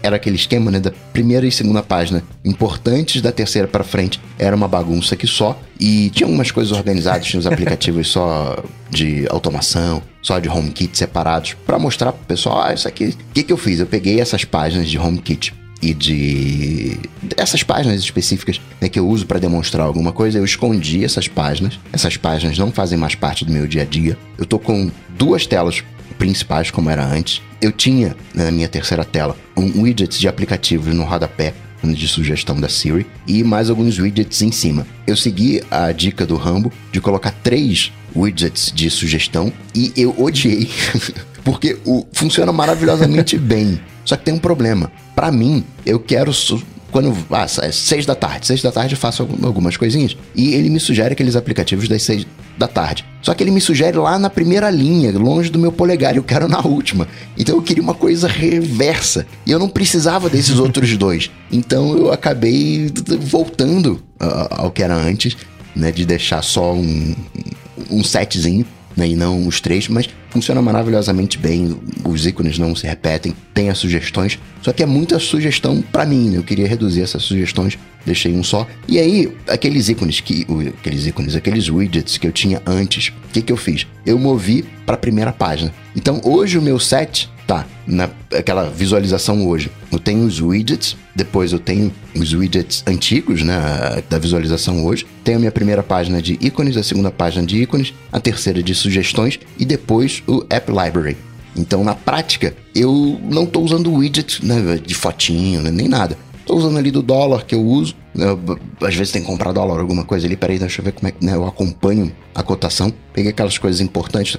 era aquele esquema, né, da primeira e segunda página importantes, da terceira para frente era uma bagunça que só, e tinha algumas coisas organizadas, tinha os aplicativos só de automação, só de HomeKit separados, para mostrar pro pessoal, ah, isso aqui, o que que eu fiz? Eu peguei essas páginas de HomeKit e de essas páginas específicas né, que eu uso para demonstrar alguma coisa, eu escondi essas páginas. Essas páginas não fazem mais parte do meu dia a dia. Eu tô com duas telas principais como era antes. Eu tinha na minha terceira tela um widget de aplicativos no rodapé de sugestão da Siri e mais alguns widgets em cima. Eu segui a dica do Rambo de colocar três widgets de sugestão e eu odiei porque o, funciona maravilhosamente bem. Só que tem um problema. Para mim, eu quero quando ah, é seis da tarde, seis da tarde eu faço algumas coisinhas e ele me sugere aqueles aplicativos das seis da tarde. Só que ele me sugere lá na primeira linha, longe do meu polegar, e eu quero na última. Então eu queria uma coisa reversa. E eu não precisava desses outros dois. Então eu acabei voltando uh, ao que era antes, né? De deixar só um, um setzinho né, e não os três, mas funciona maravilhosamente bem. Os ícones não se repetem, tem as sugestões, só que é muita sugestão para mim. Né? Eu queria reduzir essas sugestões, deixei um só. E aí, aqueles ícones que aqueles ícones, aqueles widgets que eu tinha antes, o que que eu fiz? Eu movi para a primeira página. Então, hoje o meu set tá naquela visualização hoje. Eu tenho os widgets, depois eu tenho os widgets antigos, né, da visualização hoje. Tenho a minha primeira página de ícones, a segunda página de ícones, a terceira de sugestões e depois o App Library. Então, na prática, eu não estou usando widget né, de fotinho, né, nem nada. Estou usando ali do dólar que eu uso. Eu, às vezes tem que comprar dólar, alguma coisa ali. Peraí, deixa eu ver como é que né, eu acompanho a cotação. Peguei aquelas coisas importantes,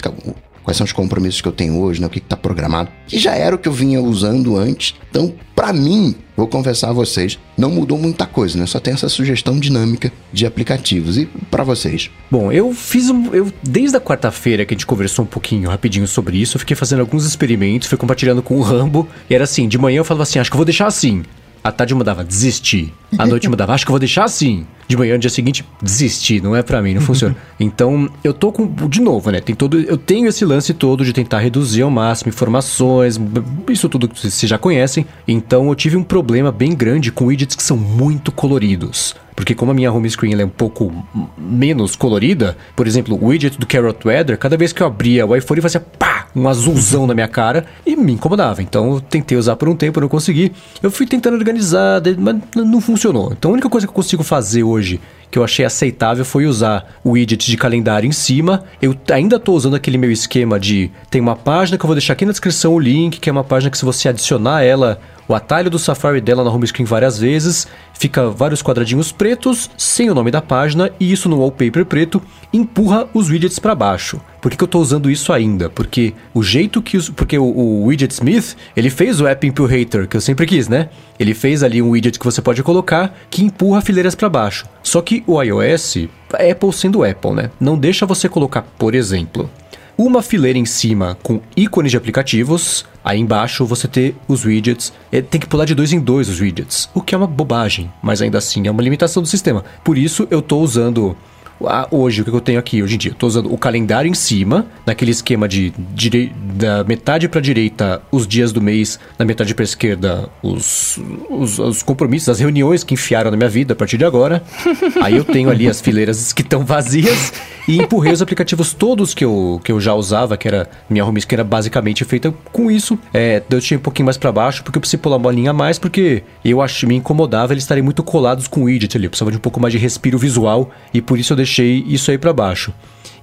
quais são os compromissos que eu tenho hoje, né? o que está programado, que já era o que eu vinha usando antes. Então, para mim, vou confessar a vocês, não mudou muita coisa, né? Só tem essa sugestão dinâmica de aplicativos. E para vocês? Bom, eu fiz um, eu desde a quarta-feira que a gente conversou um pouquinho rapidinho sobre isso, eu fiquei fazendo alguns experimentos, fui compartilhando com o Rambo, e era assim, de manhã eu falava assim, acho que eu vou deixar assim. À tarde eu mudava, desistir. À noite eu mudava, acho que eu vou deixar assim. De manhã, no dia seguinte, desistir, não é para mim, não funciona. então, eu tô com. De novo, né? Tem todo, eu tenho esse lance todo de tentar reduzir ao máximo informações, isso tudo que vocês já conhecem. Então, eu tive um problema bem grande com widgets que são muito coloridos. Porque como a minha home screen é um pouco menos colorida, por exemplo, o widget do Carrot Weather, cada vez que eu abria o iPhone, fazia pá, um azulzão na minha cara e me incomodava. Então eu tentei usar por um tempo, não consegui. Eu fui tentando organizar, mas não funcionou. Então a única coisa que eu consigo fazer hoje que eu achei aceitável foi usar o widget de calendário em cima. Eu ainda estou usando aquele meu esquema de tem uma página que eu vou deixar aqui na descrição o link, que é uma página que se você adicionar ela o atalho do Safari dela na home screen várias vezes, fica vários quadradinhos pretos, sem o nome da página, e isso no wallpaper preto empurra os widgets para baixo. Por que, que eu estou usando isso ainda? Porque o jeito que os. Porque o, o, Widget Smith, ele fez o App Impurator, que eu sempre quis, né? Ele fez ali um widget que você pode colocar que empurra fileiras para baixo. Só que o iOS, Apple sendo Apple, né? Não deixa você colocar, por exemplo, uma fileira em cima com ícones de aplicativos, aí embaixo você ter os widgets. É, tem que pular de dois em dois os widgets, o que é uma bobagem, mas ainda assim é uma limitação do sistema. Por isso eu estou usando hoje, o que eu tenho aqui hoje em dia? Estou usando o calendário em cima, naquele esquema de direi da metade para direita os dias do mês, na metade para esquerda os, os, os, compromissos, as reuniões que enfiaram na minha vida a partir de agora. Aí eu tenho ali as fileiras que estão vazias e empurrei os aplicativos todos que eu, que eu já usava, que era minha home era basicamente feita com isso. É, eu tinha um pouquinho mais para baixo porque eu precisei pular uma linha a mais porque eu acho me incomodava eles estarem muito colados com o widget ali. Eu precisava de um pouco mais de respiro visual e por isso eu deixei isso aí para baixo.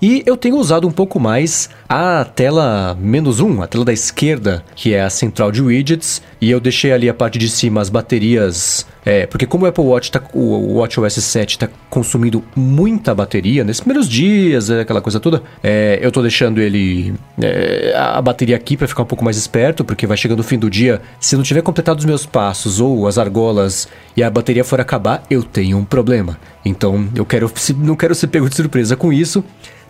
E eu tenho usado um pouco mais a tela menos um, a tela da esquerda, que é a central de widgets, e eu deixei ali a parte de cima as baterias. É, porque como o Apple Watch tá, o WatchOS 7 está consumindo muita bateria nesses primeiros dias, é, aquela coisa toda, é, eu estou deixando ele é, a bateria aqui para ficar um pouco mais esperto, porque vai chegando o fim do dia, se não tiver completado os meus passos ou as argolas e a bateria for acabar, eu tenho um problema. Então eu quero não quero ser pego de surpresa com isso.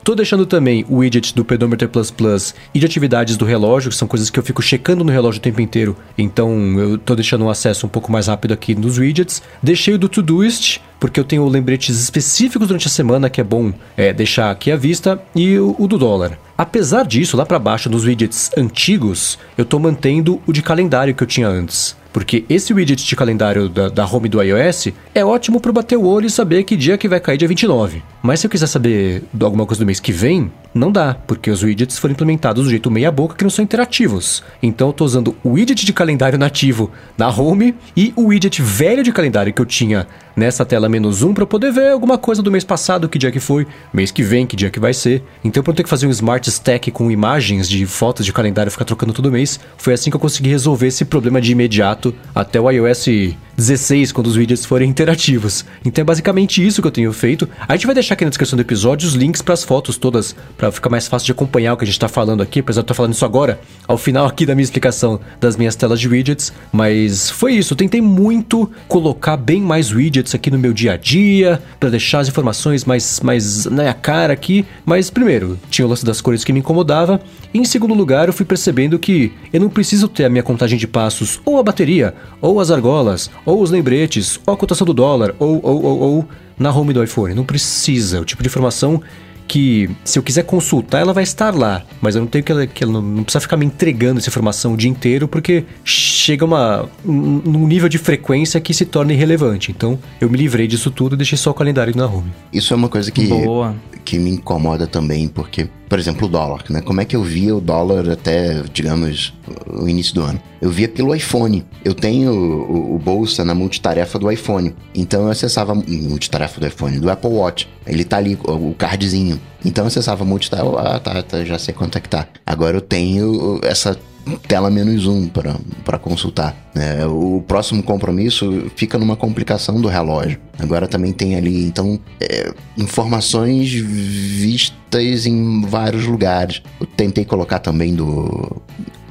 Tô deixando também o widget do Pedometer Plus Plus e de atividades do relógio, que são coisas que eu fico checando no relógio o tempo inteiro. Então eu tô deixando um acesso um pouco mais rápido aqui nos widgets. Deixei o do Todoist, porque eu tenho lembretes específicos durante a semana que é bom é, deixar aqui à vista e o, o do dólar. Apesar disso, lá para baixo nos widgets antigos, eu estou mantendo o de calendário que eu tinha antes. Porque esse widget de calendário da, da home do iOS é ótimo para bater o olho e saber que dia que vai cair dia 29. Mas se eu quiser saber alguma coisa do mês que vem, não dá, porque os widgets foram implementados do jeito meia boca que não são interativos. Então eu tô usando o widget de calendário nativo na home e o widget velho de calendário que eu tinha nessa tela menos um para poder ver alguma coisa do mês passado, que dia que foi, mês que vem, que dia que vai ser. Então para ter que fazer um smart stack com imagens de fotos de calendário ficar trocando todo mês, foi assim que eu consegui resolver esse problema de imediato até o iOS 16, quando os vídeos forem interativos. Então é basicamente isso que eu tenho feito. A gente vai deixar aqui na descrição do episódio os links para as fotos todas, para ficar mais fácil de acompanhar o que a gente está falando aqui, apesar de eu estar falando isso agora, ao final aqui da minha explicação das minhas telas de widgets. Mas foi isso, eu tentei muito colocar bem mais widgets aqui no meu dia a dia, para deixar as informações mais, mais na cara aqui. Mas primeiro, tinha o lance das cores que me incomodava, e em segundo lugar, eu fui percebendo que eu não preciso ter a minha contagem de passos, ou a bateria, ou as argolas, ou os lembretes, ou a cotação do dólar, ou, ou, ou, ou na home do iPhone. Não precisa. O tipo de informação que, se eu quiser consultar, ela vai estar lá. Mas eu não tenho que ela, que ela não, não, precisa ficar me entregando essa informação o dia inteiro, porque chega uma, um, um nível de frequência que se torna irrelevante. Então, eu me livrei disso tudo e deixei só o calendário na home. Isso é uma coisa que, Boa. que me incomoda também, porque por exemplo, o dólar, né? Como é que eu via o dólar até, digamos, o início do ano? Eu via pelo iPhone. Eu tenho o, o bolsa na multitarefa do iPhone. Então eu acessava multitarefa do iPhone, do Apple Watch. Ele tá ali, o cardzinho. Então eu acessava multitarefa. Ah, tá, tá, já sei quanto é que tá. Agora eu tenho essa tela menos um para consultar. É, o próximo compromisso fica numa complicação do relógio. Agora também tem ali, então, é, informações vistas em vários lugares. Eu tentei colocar também do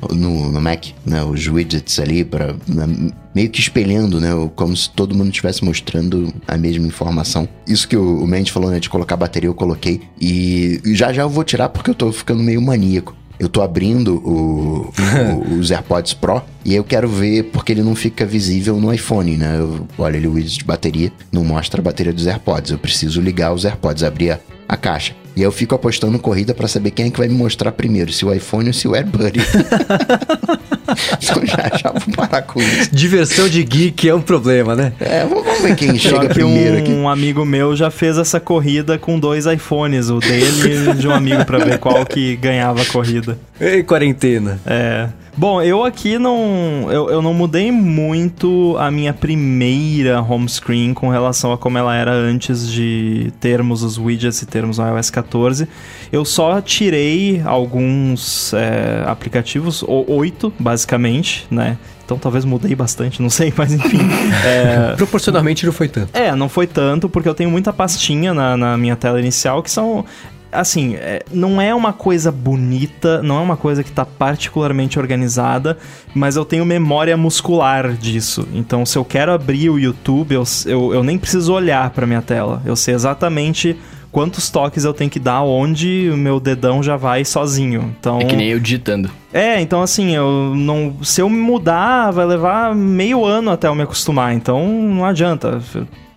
no, no Mac, né, os widgets ali para né, meio que espelhando, né, como se todo mundo estivesse mostrando a mesma informação. Isso que o, o Mendes falou, né, de colocar bateria, eu coloquei e já já eu vou tirar porque eu tô ficando meio maníaco eu tô abrindo o, o, os AirPods Pro e eu quero ver porque ele não fica visível no iPhone, né? Eu, olha ali o widget de bateria, não mostra a bateria dos AirPods. Eu preciso ligar os AirPods, abrir a, a caixa. E aí eu fico apostando corrida para saber quem é que vai me mostrar primeiro, se o iPhone ou se o AirBuddy. então já, já vou parar com isso. Diversão de geek é um problema, né? É, vamos ver quem chega primeiro um, aqui. Um amigo meu já fez essa corrida com dois iPhones, o dele e de um amigo para ver qual que ganhava a corrida. Ei, quarentena. É. Bom, eu aqui não. Eu, eu não mudei muito a minha primeira home screen com relação a como ela era antes de termos os widgets e termos o iOS 14. Eu só tirei alguns é, aplicativos, oito basicamente, né? Então talvez mudei bastante, não sei, mas enfim. É... Proporcionalmente não foi tanto. É, não foi tanto, porque eu tenho muita pastinha na, na minha tela inicial que são assim, é, não é uma coisa bonita, não é uma coisa que tá particularmente organizada, mas eu tenho memória muscular disso. Então, se eu quero abrir o YouTube, eu, eu, eu nem preciso olhar para minha tela. Eu sei exatamente quantos toques eu tenho que dar onde o meu dedão já vai sozinho. Então, é que nem eu digitando. É, então assim, eu não, se eu mudar, vai levar meio ano até eu me acostumar. Então, não adianta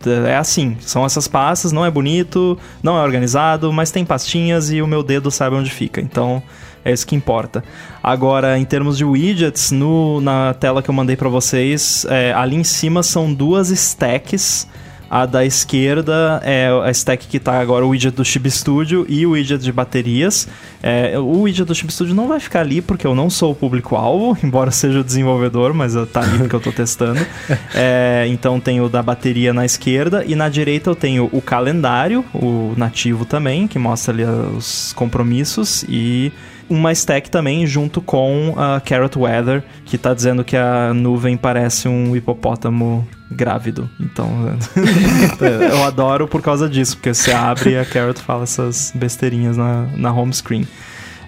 é assim, são essas pastas, não é bonito, não é organizado, mas tem pastinhas e o meu dedo sabe onde fica. Então, é isso que importa. Agora, em termos de widgets, no, na tela que eu mandei para vocês, é, ali em cima são duas stacks a da esquerda é a stack que está agora o widget do Chib Studio e o widget de baterias. É, o widget do Chib Studio não vai ficar ali porque eu não sou o público-alvo, embora seja o desenvolvedor, mas está ali porque eu estou testando. É, então tem o da bateria na esquerda e na direita eu tenho o calendário, o nativo também, que mostra ali os compromissos e uma stack também junto com a Carrot Weather, que está dizendo que a nuvem parece um hipopótamo grávido. Então, eu adoro por causa disso, porque você abre e a Carrot fala essas besteirinhas na, na home screen.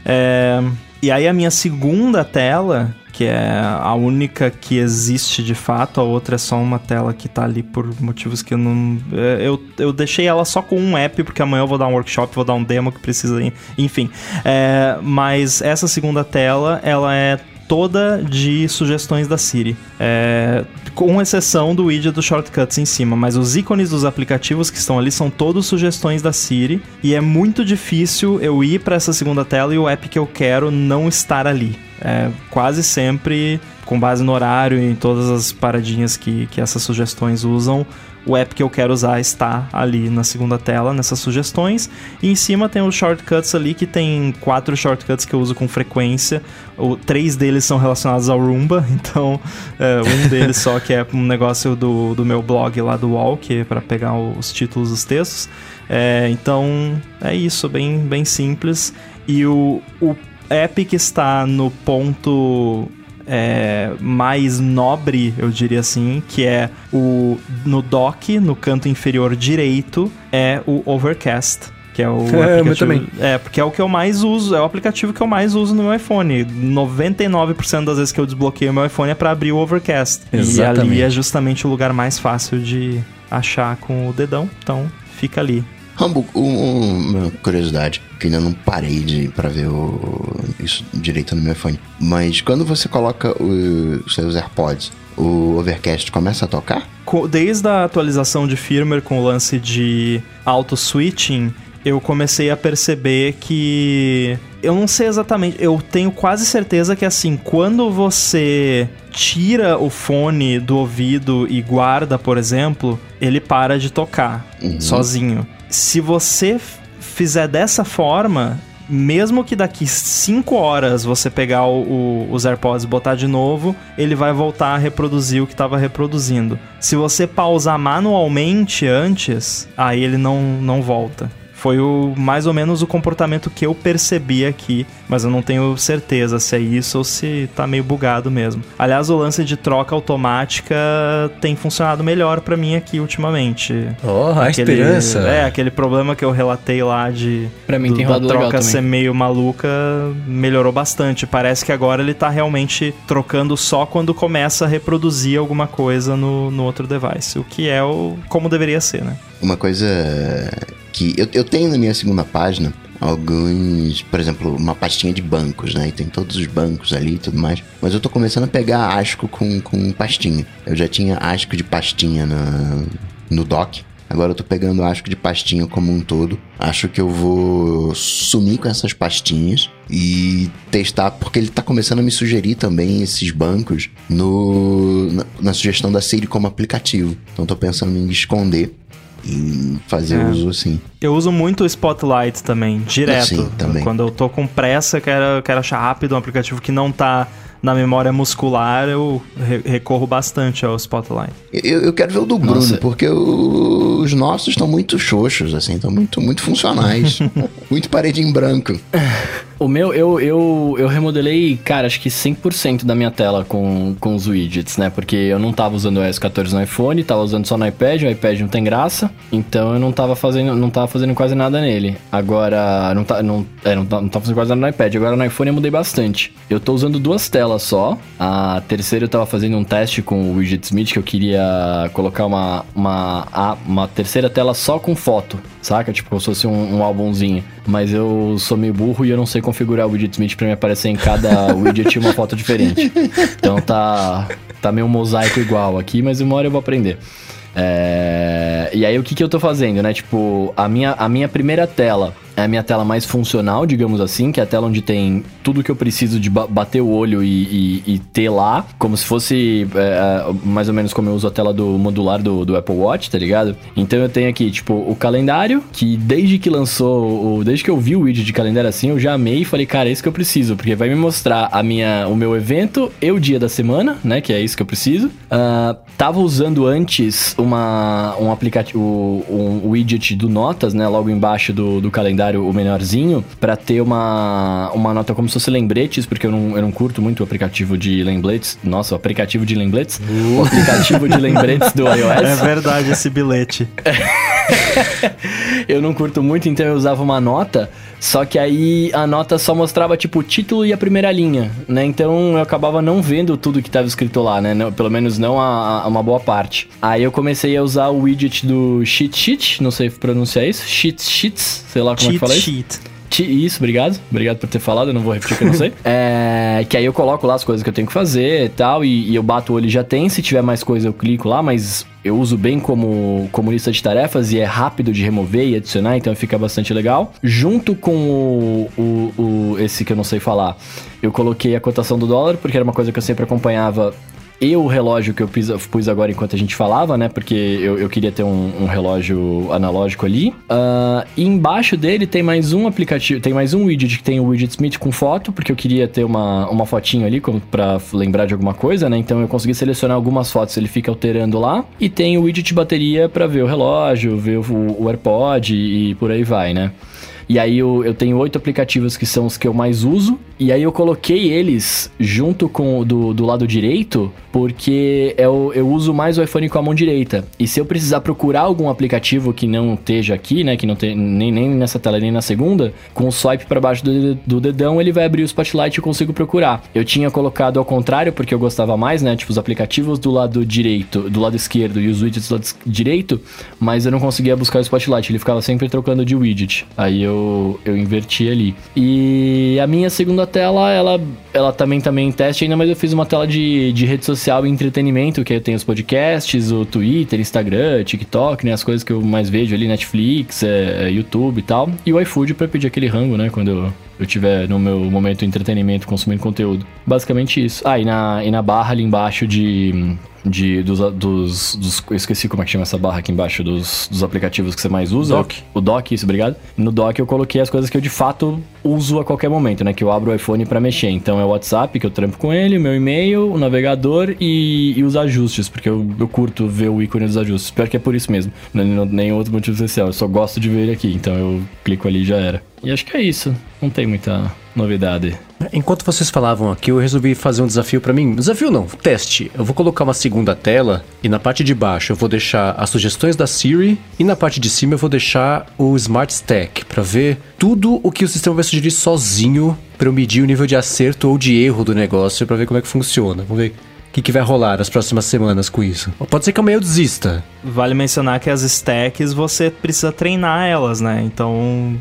É, e aí a minha segunda tela, que é a única que existe de fato, a outra é só uma tela que tá ali por motivos que eu não. É, eu, eu deixei ela só com um app, porque amanhã eu vou dar um workshop, vou dar um demo que precisa. Enfim. É, mas essa segunda tela, ela é toda de sugestões da Siri. É, com exceção do widget do Shortcuts em cima, mas os ícones dos aplicativos que estão ali são todos sugestões da Siri e é muito difícil eu ir para essa segunda tela e o app que eu quero não estar ali. É quase sempre com base no horário e em todas as paradinhas que, que essas sugestões usam, o app que eu quero usar está ali na segunda tela, nessas sugestões. E em cima tem os shortcuts ali, que tem quatro shortcuts que eu uso com frequência. O, três deles são relacionados ao Roomba, então é, um deles só que é um negócio do, do meu blog lá do Wall, que é para pegar os títulos dos textos. É, então é isso, bem, bem simples. E o, o app que está no ponto é, mais nobre, eu diria assim, que é o no dock, no canto inferior direito, é o Overcast. Que é o é, aplicativo. também. É, porque é o que eu mais uso, é o aplicativo que eu mais uso no meu iPhone. 99% das vezes que eu desbloqueio o meu iPhone é para abrir o Overcast. Exatamente. E ali é justamente o lugar mais fácil de achar com o dedão. Então, fica ali. Rambo, uma curiosidade, que ainda não parei de para ver o, isso direito no meu iPhone. Mas quando você coloca os seus AirPods, o Overcast começa a tocar? Desde a atualização de firmware com o lance de auto switching, eu comecei a perceber que eu não sei exatamente, eu tenho quase certeza que assim, quando você tira o fone do ouvido e guarda, por exemplo, ele para de tocar uhum. sozinho se você fizer dessa forma, mesmo que daqui 5 horas você pegar o, o, os AirPods e botar de novo, ele vai voltar a reproduzir o que estava reproduzindo. Se você pausar manualmente antes, aí ele não, não volta. Foi o mais ou menos o comportamento que eu percebi aqui, mas eu não tenho certeza se é isso ou se tá meio bugado mesmo. Aliás, o lance de troca automática tem funcionado melhor para mim aqui ultimamente. Oh, a aquele, esperança. É, aquele problema que eu relatei lá de pra mim do, tem da troca ser meio maluca melhorou bastante. Parece que agora ele tá realmente trocando só quando começa a reproduzir alguma coisa no, no outro device, o que é o como deveria ser, né? Uma coisa que eu, eu tenho na minha segunda página alguns, por exemplo, uma pastinha de bancos, né? E tem todos os bancos ali e tudo mais. Mas eu tô começando a pegar asco com, com pastinha. Eu já tinha asco de pastinha na, no dock. Agora eu tô pegando asco de pastinha como um todo. Acho que eu vou sumir com essas pastinhas e testar, porque ele tá começando a me sugerir também esses bancos no, na, na sugestão da Siri como aplicativo. Então tô pensando em esconder fazer é. uso assim. Eu uso muito o Spotlight também, direto. Sim, também. Quando eu tô com pressa, quero, quero achar rápido um aplicativo que não tá na memória muscular, eu re recorro bastante ao Spotlight. Eu, eu quero ver o do Bruno, Nossa. porque os nossos estão muito xoxos, assim, estão muito, muito funcionais. muito parede em branco. O meu, eu, eu, eu remodelei, cara, acho que 100% da minha tela com, com os widgets, né? Porque eu não tava usando o iOS 14 no iPhone, tava usando só no iPad, o iPad não tem graça, então eu não tava fazendo, não tava fazendo quase nada nele. Agora, não, tá, não, é, não, tá, não tava fazendo quase nada no iPad, agora no iPhone eu mudei bastante. Eu tô usando duas telas só, a terceira eu tava fazendo um teste com o Widget Smith, que eu queria colocar uma, uma, uma terceira tela só com foto, saca? Tipo, como se fosse um, um álbumzinho. Mas eu sou meio burro e eu não sei configurar o Widget Smith pra me aparecer em cada widget uma foto diferente. Então tá, tá meio um mosaico igual aqui, mas uma hora eu vou aprender. É... E aí o que, que eu tô fazendo, né? Tipo, a minha, a minha primeira tela é a minha tela mais funcional, digamos assim, que é a tela onde tem tudo que eu preciso de bater o olho e, e, e ter lá, como se fosse é, é, mais ou menos como eu uso a tela do modular do, do, Apple Watch, tá ligado? Então eu tenho aqui, tipo, o calendário, que desde que lançou, desde que eu vi o vídeo de calendário assim, eu já amei e falei, cara, é isso que eu preciso, porque vai me mostrar a minha, o meu evento e o dia da semana, né, que é isso que eu preciso. Uh, tava usando antes uma, um aplicativo, um widget do Notas, né, logo embaixo do, do calendário calendário o menorzinho para ter uma, uma nota como se fosse lembretes, porque eu não, eu não curto muito o aplicativo de lembretes. Nossa, o aplicativo de lembretes? Uh. O aplicativo de lembretes do iOS. É verdade esse bilhete. eu não curto muito, então eu usava uma nota, só que aí a nota só mostrava tipo o título e a primeira linha, né? Então eu acabava não vendo tudo que estava escrito lá, né? Não, pelo menos não a, a, uma boa parte. Aí eu comecei a usar o widget do Cheat Sheet, não sei pronunciar isso, Cheat Sheets, sei lá como cheat é que fala sheet. isso. Isso, obrigado. Obrigado por ter falado, eu não vou repetir que eu não sei. é, que aí eu coloco lá as coisas que eu tenho que fazer e tal, e, e eu bato o olho e já tem. Se tiver mais coisa, eu clico lá, mas eu uso bem como, como lista de tarefas e é rápido de remover e adicionar, então fica bastante legal. Junto com o, o, o, esse que eu não sei falar, eu coloquei a cotação do dólar, porque era uma coisa que eu sempre acompanhava e o relógio que eu pus, pus agora enquanto a gente falava, né? Porque eu, eu queria ter um, um relógio analógico ali. Uh, e embaixo dele tem mais um aplicativo, tem mais um widget que tem o widget Smith com foto, porque eu queria ter uma, uma fotinho ali pra lembrar de alguma coisa, né? Então eu consegui selecionar algumas fotos, ele fica alterando lá. E tem o widget bateria para ver o relógio, ver o, o AirPod e, e por aí vai, né? E aí eu, eu tenho oito aplicativos que são os que eu mais uso. E aí eu coloquei eles junto com do, do lado direito, porque eu, eu uso mais o iPhone com a mão direita. E se eu precisar procurar algum aplicativo que não esteja aqui, né? Que não tem nem, nem nessa tela nem na segunda, com o swipe para baixo do, do dedão, ele vai abrir o Spotlight e eu consigo procurar. Eu tinha colocado ao contrário, porque eu gostava mais, né? Tipo, os aplicativos do lado direito, do lado esquerdo e os widgets do lado direito, mas eu não conseguia buscar o Spotlight, ele ficava sempre trocando de widget. Aí eu eu, eu inverti ali. E a minha segunda tela, ela, ela também também em teste ainda, mas eu fiz uma tela de, de rede social e entretenimento, que tem os podcasts, o Twitter, Instagram, TikTok, né? As coisas que eu mais vejo ali, Netflix, é, é YouTube e tal. E o iFood para pedir aquele rango, né? Quando eu, eu tiver no meu momento entretenimento consumindo conteúdo. Basicamente isso. Ah, e na, e na barra ali embaixo de de, dos, dos, dos, Eu esqueci como é que chama essa barra aqui embaixo dos, dos aplicativos que você mais usa. Doc. O Doc, isso, obrigado. No Doc eu coloquei as coisas que eu de fato uso a qualquer momento, né? Que eu abro o iPhone para mexer. Então é o WhatsApp, que eu trampo com ele, o meu e-mail, o navegador e, e os ajustes, porque eu, eu curto ver o ícone dos ajustes. Espero que é por isso mesmo. Não, não, nem outro motivo especial. Eu só gosto de ver ele aqui. Então eu clico ali e já era. E acho que é isso. Não tem muita novidade. Enquanto vocês falavam aqui, eu resolvi fazer um desafio para mim. Desafio não, teste. Eu vou colocar uma segunda tela e na parte de baixo eu vou deixar as sugestões da Siri e na parte de cima eu vou deixar o Smart Stack para ver tudo o que o sistema vai sugerir sozinho para eu medir o nível de acerto ou de erro do negócio para ver como é que funciona. Vamos ver que, que vai rolar nas próximas semanas com isso. Pode ser que amanhã eu desista. Vale mencionar que as stacks você precisa treinar elas, né? Então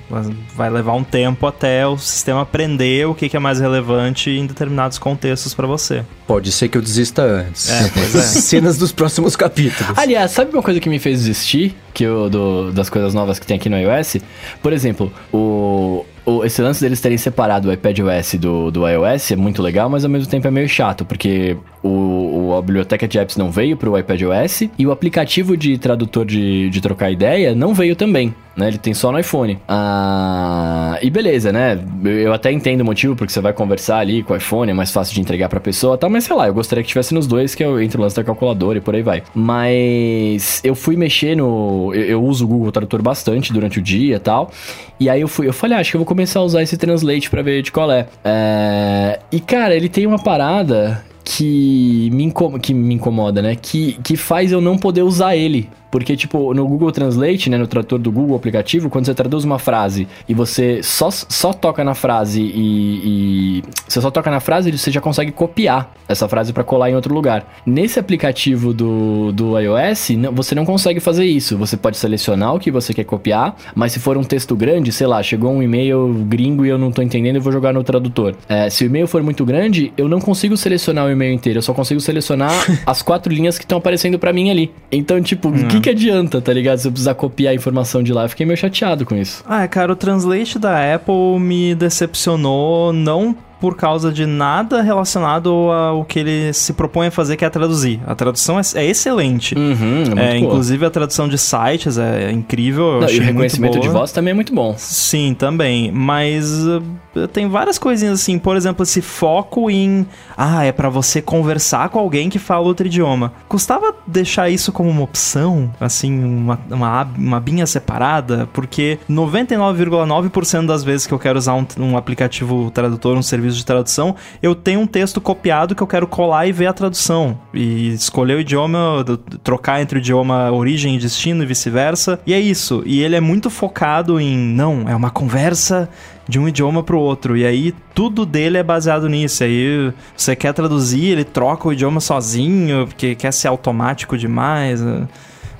vai levar um tempo até o sistema aprender o que, que é mais relevante em determinados contextos para você. Pode ser que eu desista antes. É, pois é. Cenas dos próximos capítulos. Aliás, sabe uma coisa que me fez desistir? Que eu, do, das coisas novas que tem aqui no iOS? Por exemplo, o, o, esse lance deles terem separado o iPadOS do, do iOS é muito legal, mas ao mesmo tempo é meio chato, porque o, o a biblioteca de apps não veio para o iPadOS e o aplicativo de tradutor de, de trocar ideia não veio também né? Ele tem só no iPhone. Ah, e beleza, né? Eu até entendo o motivo, porque você vai conversar ali com o iPhone, é mais fácil de entregar pra pessoa tal, mas sei lá, eu gostaria que tivesse nos dois, que eu entre o lance da calculadora e por aí vai. Mas eu fui mexer no. Eu, eu uso o Google Tradutor bastante durante o dia e tal. E aí eu fui, eu falei, ah, acho que eu vou começar a usar esse Translate pra ver de qual é. é... E cara, ele tem uma parada que me, que me incomoda, né? Que, que faz eu não poder usar ele. Porque, tipo, no Google Translate, né, no tradutor do Google aplicativo, quando você traduz uma frase e você só, só toca na frase e, e Você só toca na frase você já consegue copiar essa frase para colar em outro lugar. Nesse aplicativo do, do iOS, não, você não consegue fazer isso. Você pode selecionar o que você quer copiar, mas se for um texto grande, sei lá, chegou um e-mail gringo e eu não tô entendendo, eu vou jogar no tradutor. É, se o e-mail for muito grande, eu não consigo selecionar o e-mail inteiro, eu só consigo selecionar as quatro linhas que estão aparecendo para mim ali. Então, tipo, o que que adianta, tá ligado? Se eu precisar copiar a informação de lá, eu fiquei meio chateado com isso. Ah, cara, o Translate da Apple me decepcionou não por causa de nada relacionado ao que ele se propõe a fazer, que é traduzir. A tradução é, é excelente. Uhum, é, é inclusive a tradução de sites é incrível. Não, e o reconhecimento de voz também é muito bom. Sim, também. Mas uh, tem várias coisinhas assim. Por exemplo, esse foco em. Ah, é para você conversar com alguém que fala outro idioma. Custava deixar isso como uma opção, assim, uma, uma, uma binha separada, porque 99,9% das vezes que eu quero usar um, um aplicativo tradutor, um serviço de tradução, eu tenho um texto copiado que eu quero colar e ver a tradução. E escolher o idioma, trocar entre o idioma origem e destino e vice-versa. E é isso. E ele é muito focado em, não, é uma conversa de um idioma para o outro. E aí tudo dele é baseado nisso. Aí você quer traduzir, ele troca o idioma sozinho, porque quer ser automático demais.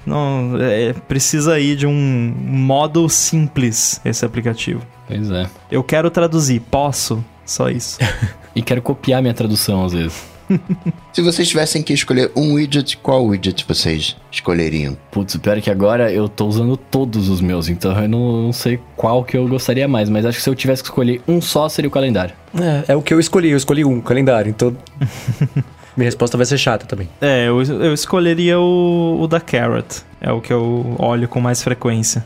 Não, é, precisa ir de um modo simples esse aplicativo. Pois é. Eu quero traduzir, posso? Só isso. e quero copiar minha tradução às vezes. Se vocês tivessem que escolher um widget, qual widget vocês escolheriam? Putz, o pior é que agora eu tô usando todos os meus, então eu não, não, sei qual que eu gostaria mais, mas acho que se eu tivesse que escolher um só, seria o calendário. É, é o que eu escolhi, eu escolhi um calendário, então. Minha resposta vai ser chata também. É, eu, eu escolheria o, o da Carrot. É o que eu olho com mais frequência.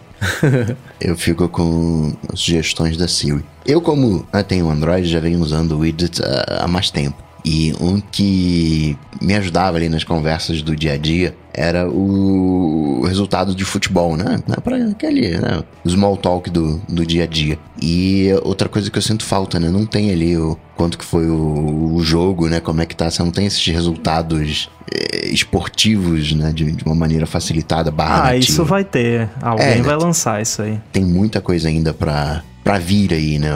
eu fico com sugestões da Siri. Eu, como tenho Android, já venho usando o widget há mais tempo. E um que me ajudava ali nas conversas do dia a dia era o resultado de futebol, né? Para aquele, né? O small talk do, do dia a dia. E outra coisa que eu sinto falta, né? Não tem ali o quanto que foi o, o jogo, né? Como é que tá? Você não tem esses resultados eh, esportivos, né? De, de, uma maneira facilitada, barra Ah, nativa. isso vai ter. Alguém é, vai lançar isso aí. Tem muita coisa ainda para para vir aí, né?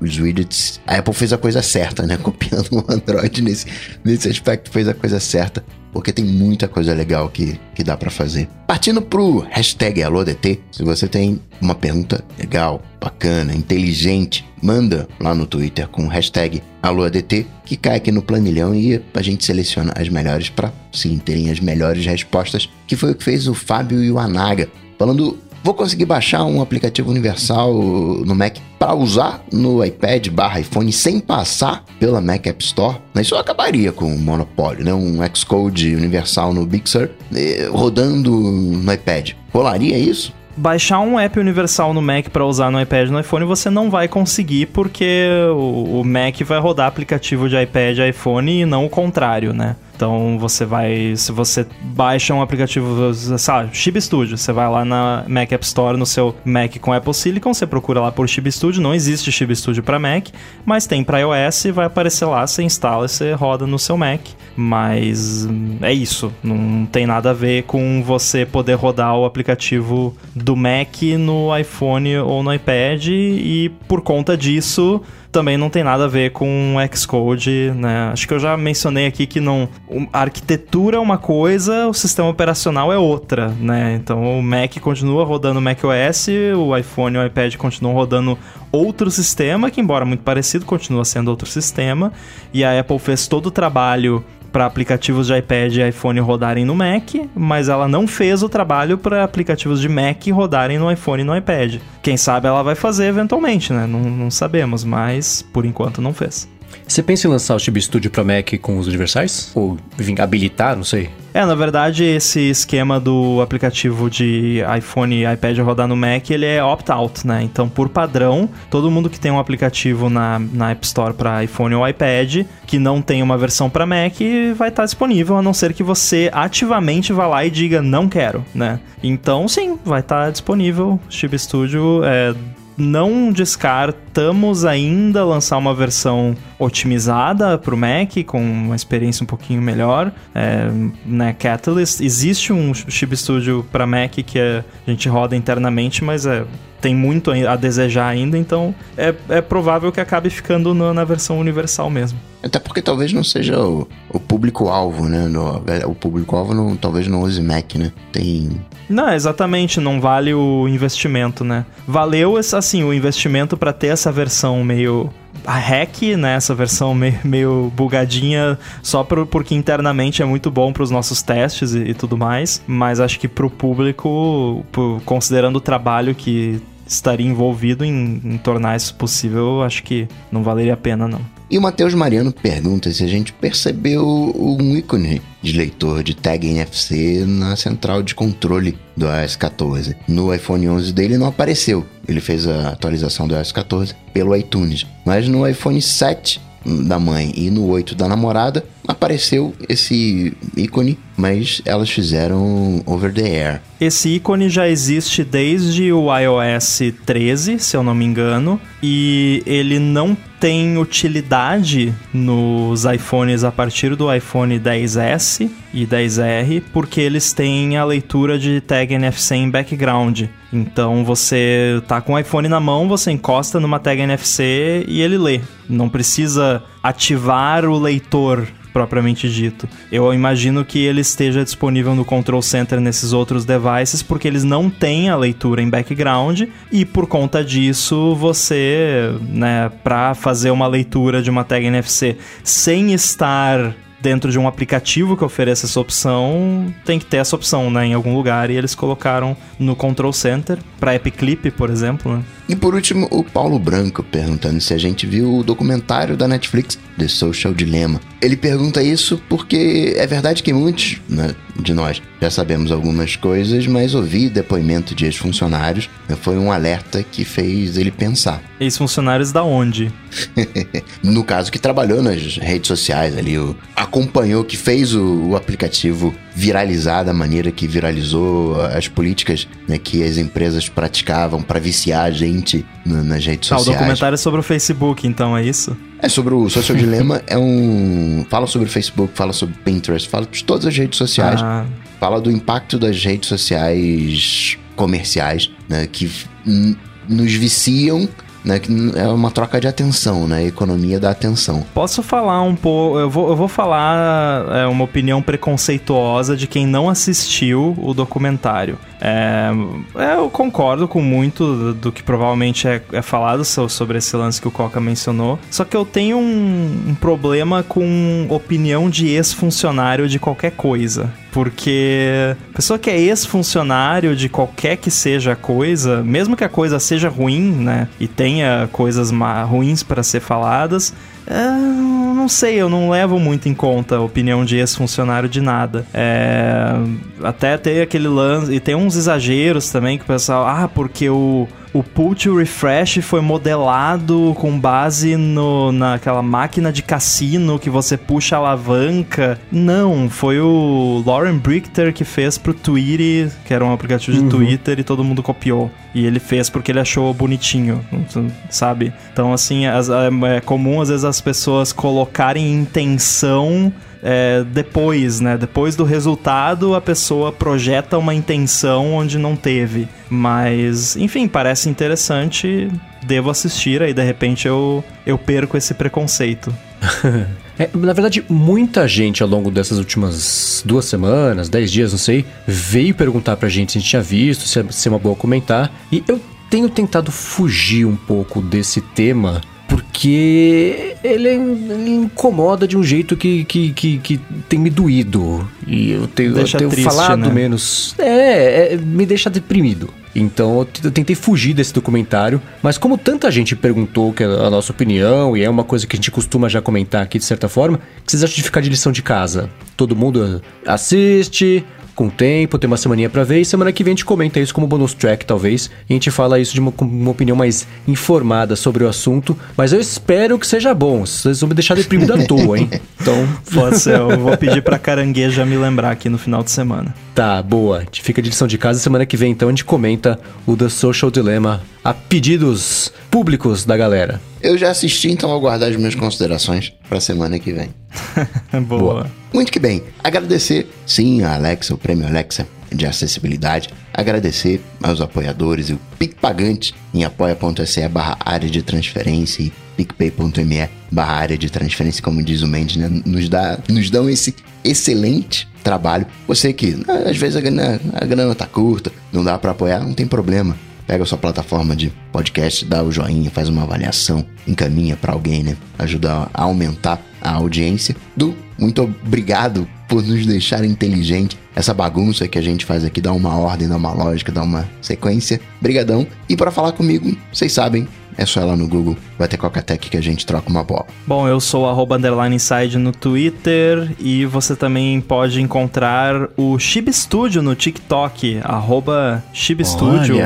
Os widgets. A Apple fez a coisa certa, né? Copiando o Android nesse, nesse aspecto, fez a coisa certa. Porque tem muita coisa legal que, que dá para fazer. Partindo pro hashtag AloDT, se você tem uma pergunta legal, bacana, inteligente, manda lá no Twitter com hashtag AloADT, que cai aqui no planilhão e a gente seleciona as melhores para sim terem as melhores respostas, que foi o que fez o Fábio e o Anaga. Falando Vou conseguir baixar um aplicativo universal no Mac para usar no iPad barra iPhone sem passar pela Mac App Store. Isso acabaria com o monopólio, né? Um Xcode universal no Big Sur eh, rodando no iPad. Rolaria isso? baixar um app universal no Mac para usar no iPad no iPhone você não vai conseguir porque o Mac vai rodar aplicativo de iPad e iPhone e não o contrário, né? Então você vai, se você baixa um aplicativo, sabe, Chib Studio, você vai lá na Mac App Store no seu Mac com Apple Silicon, você procura lá por Chib Studio, não existe Chib Studio para Mac, mas tem para iOS, vai aparecer lá, você instala e você roda no seu Mac. Mas é isso, não tem nada a ver com você poder rodar o aplicativo do Mac no iPhone ou no iPad e por conta disso também não tem nada a ver com Xcode, né? Acho que eu já mencionei aqui que não a arquitetura é uma coisa, o sistema operacional é outra, né? Então o Mac continua rodando macOS, o iPhone e o iPad continuam rodando outro sistema, que embora muito parecido, continua sendo outro sistema, e a Apple fez todo o trabalho para aplicativos de iPad e iPhone rodarem no Mac, mas ela não fez o trabalho para aplicativos de Mac rodarem no iPhone e no iPad. Quem sabe ela vai fazer eventualmente, né? Não, não sabemos, mas por enquanto não fez. Você pensa em lançar o Chip Studio para Mac com os universais? Ou habilitar, não sei? É, na verdade, esse esquema do aplicativo de iPhone e iPad rodar no Mac, ele é opt-out, né? Então, por padrão, todo mundo que tem um aplicativo na, na App Store para iPhone ou iPad, que não tem uma versão para Mac, vai estar tá disponível, a não ser que você ativamente vá lá e diga não quero, né? Então, sim, vai estar tá disponível. Chip Studio é não descartamos ainda lançar uma versão otimizada para o Mac, com uma experiência um pouquinho melhor. É, né, Catalyst. Existe um chip studio para Mac que a gente roda internamente, mas é, tem muito a desejar ainda, então é, é provável que acabe ficando no, na versão universal mesmo. Até porque talvez não seja o, o público-alvo, né? No, o público-alvo talvez não use Mac, né? Tem não, exatamente, não vale o investimento, né? Valeu, assim, o investimento para ter essa versão meio hack, né? Essa versão meio, meio bugadinha, só por, porque internamente é muito bom para os nossos testes e, e, tudo mais. Mas acho que para o público, considerando o trabalho que estaria envolvido em, em tornar isso possível, acho que não valeria a pena, não. E o Matheus Mariano pergunta se a gente percebeu um ícone de leitor de tag NFC na central de controle do iOS 14. No iPhone 11 dele não apareceu. Ele fez a atualização do iOS 14 pelo iTunes. Mas no iPhone 7 da mãe e no 8 da namorada, apareceu esse ícone, mas elas fizeram over the air. Esse ícone já existe desde o iOS 13, se eu não me engano, e ele não tem utilidade nos iPhones a partir do iPhone 10S e 10R, porque eles têm a leitura de tag NFC em background. Então você tá com o iPhone na mão, você encosta numa tag NFC e ele lê. Não precisa ativar o leitor propriamente dito. Eu imagino que ele esteja disponível no Control Center nesses outros devices, porque eles não têm a leitura em background, e por conta disso, você, né, para fazer uma leitura de uma tag NFC sem estar dentro de um aplicativo que ofereça essa opção, tem que ter essa opção, né, em algum lugar, e eles colocaram no Control Center, para Epiclip, por exemplo, né? E por último, o Paulo Branco perguntando se a gente viu o documentário da Netflix, The Social Dilemma. Ele pergunta isso porque é verdade que muitos né, de nós já sabemos algumas coisas, mas ouvir depoimento de ex-funcionários né, foi um alerta que fez ele pensar. Ex-funcionários da onde? no caso, que trabalhou nas redes sociais ali, o, acompanhou, que fez o, o, aplicativo viralizar da maneira que viralizou as políticas né, que as empresas praticavam para viciar a gente na, nas redes ah, sociais. o documentário é sobre o Facebook, então, é isso? É sobre o Social Dilema, é um. Fala sobre o Facebook, fala sobre Pinterest, fala de todas as redes sociais. Ah. Fala do impacto das redes sociais comerciais, né? Que nos viciam né, que é uma troca de atenção, né? Economia da atenção. Posso falar um pouco. Eu vou, eu vou falar é, uma opinião preconceituosa de quem não assistiu o documentário. É, eu concordo com muito do que provavelmente é, é, falado sobre esse lance que o Coca mencionou. Só que eu tenho um, um problema com opinião de ex-funcionário de qualquer coisa. Porque pessoa que é ex-funcionário de qualquer que seja a coisa, mesmo que a coisa seja ruim, né? E tenha coisas ruins para ser faladas, é, não sei, eu não levo muito em conta a opinião de ex-funcionário de nada. É, até tem aquele lance. E tem uns exageros também que o pessoal. Ah, porque o o Put Refresh foi modelado com base no, naquela máquina de cassino que você puxa a alavanca. Não, foi o Lauren Brichter que fez pro Twitter, que era um aplicativo de uhum. Twitter, e todo mundo copiou. E ele fez porque ele achou bonitinho, sabe? Então, assim, é, é comum às vezes as pessoas colocarem intenção é, depois, né? Depois do resultado, a pessoa projeta uma intenção onde não teve. Mas, enfim, parece interessante. Devo assistir, aí de repente eu, eu perco esse preconceito. É, na verdade, muita gente ao longo dessas últimas duas semanas, dez dias, não sei, veio perguntar pra gente se a gente tinha visto, se é, se é uma boa comentar. E eu tenho tentado fugir um pouco desse tema porque ele, ele, incomoda de um jeito que, que, que, que tem me doído. E eu tenho, eu tenho triste, falado né? menos. É, é, me deixa deprimido. Então eu tentei fugir desse documentário, mas como tanta gente perguntou que é a nossa opinião, e é uma coisa que a gente costuma já comentar aqui de certa forma, que vocês acham de ficar de lição de casa? Todo mundo assiste, com tempo, tem uma semaninha pra ver, e semana que vem a gente comenta isso como bonus track, talvez, e a gente fala isso de uma, uma opinião mais informada sobre o assunto, mas eu espero que seja bom, vocês vão me deixar deprimido à toa, hein? Então... Pode ser, eu vou pedir pra Carangueja me lembrar aqui no final de semana. Tá, boa. A gente fica de lição de casa semana que vem, então a gente comenta o The Social Dilemma a pedidos públicos da galera. Eu já assisti, então vou guardar as minhas considerações para semana que vem. Boa. Boa. Muito que bem. Agradecer, sim, a Alexa, o prêmio Alexa de acessibilidade. Agradecer aos apoiadores e o PicPagante em apoia.se barra área de transferência e picpay.me barra área de transferência, como diz o Mendes, né? nos, dá, nos dão esse excelente trabalho. Você que né, às vezes a grana, a grana tá curta, não dá para apoiar, não tem problema pega a sua plataforma de podcast, dá o joinha, faz uma avaliação, encaminha para alguém, né? Ajuda a aumentar a audiência. Du, muito obrigado por nos deixar inteligente. Essa bagunça que a gente faz aqui dá uma ordem, dá uma lógica, dá uma sequência. Brigadão. E para falar comigo, vocês sabem, é só ir lá no Google, vai ter Coca-Tech que a gente troca uma bola. Bom, eu sou arroba underline inside no Twitter e você também pode encontrar o Chib Studio no TikTok, arroba Chib Studio.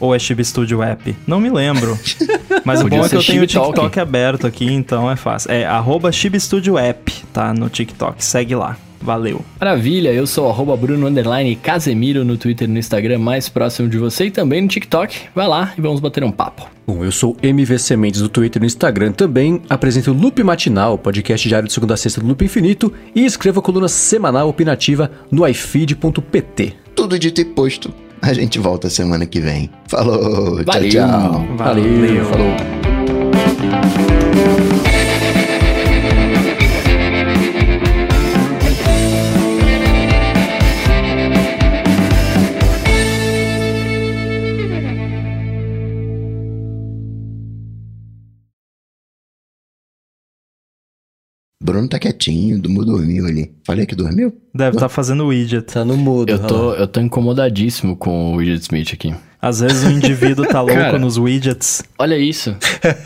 Ou é Chib Studio App? Não me lembro. Mas o bom é que eu tenho o TikTok aberto aqui, então é fácil. É arroba Chib Studio App, tá? No TikTok. Segue lá. Valeu. Maravilha, eu sou arroba Bruno Underline Casemiro no Twitter e no Instagram mais próximo de você e também no TikTok. Vai lá e vamos bater um papo. Bom, eu sou MVC Mendes no Twitter e no Instagram também. Apresento o Loop Matinal, podcast diário de segunda a sexta do Loop Infinito. E escrevo a coluna semanal opinativa no ifeed.pt. Tudo dito e posto. A gente volta semana que vem. Falou, Valeu. tchau, tchau. Valeu, Valeu. falou. Bruno tá quietinho, dormiu ali. Falei que dormiu? Deve estar tá fazendo widget. Tá no mudo. Eu tô, eu tô incomodadíssimo com o Widget Smith aqui. Às vezes o indivíduo tá louco Cara, nos widgets. Olha isso.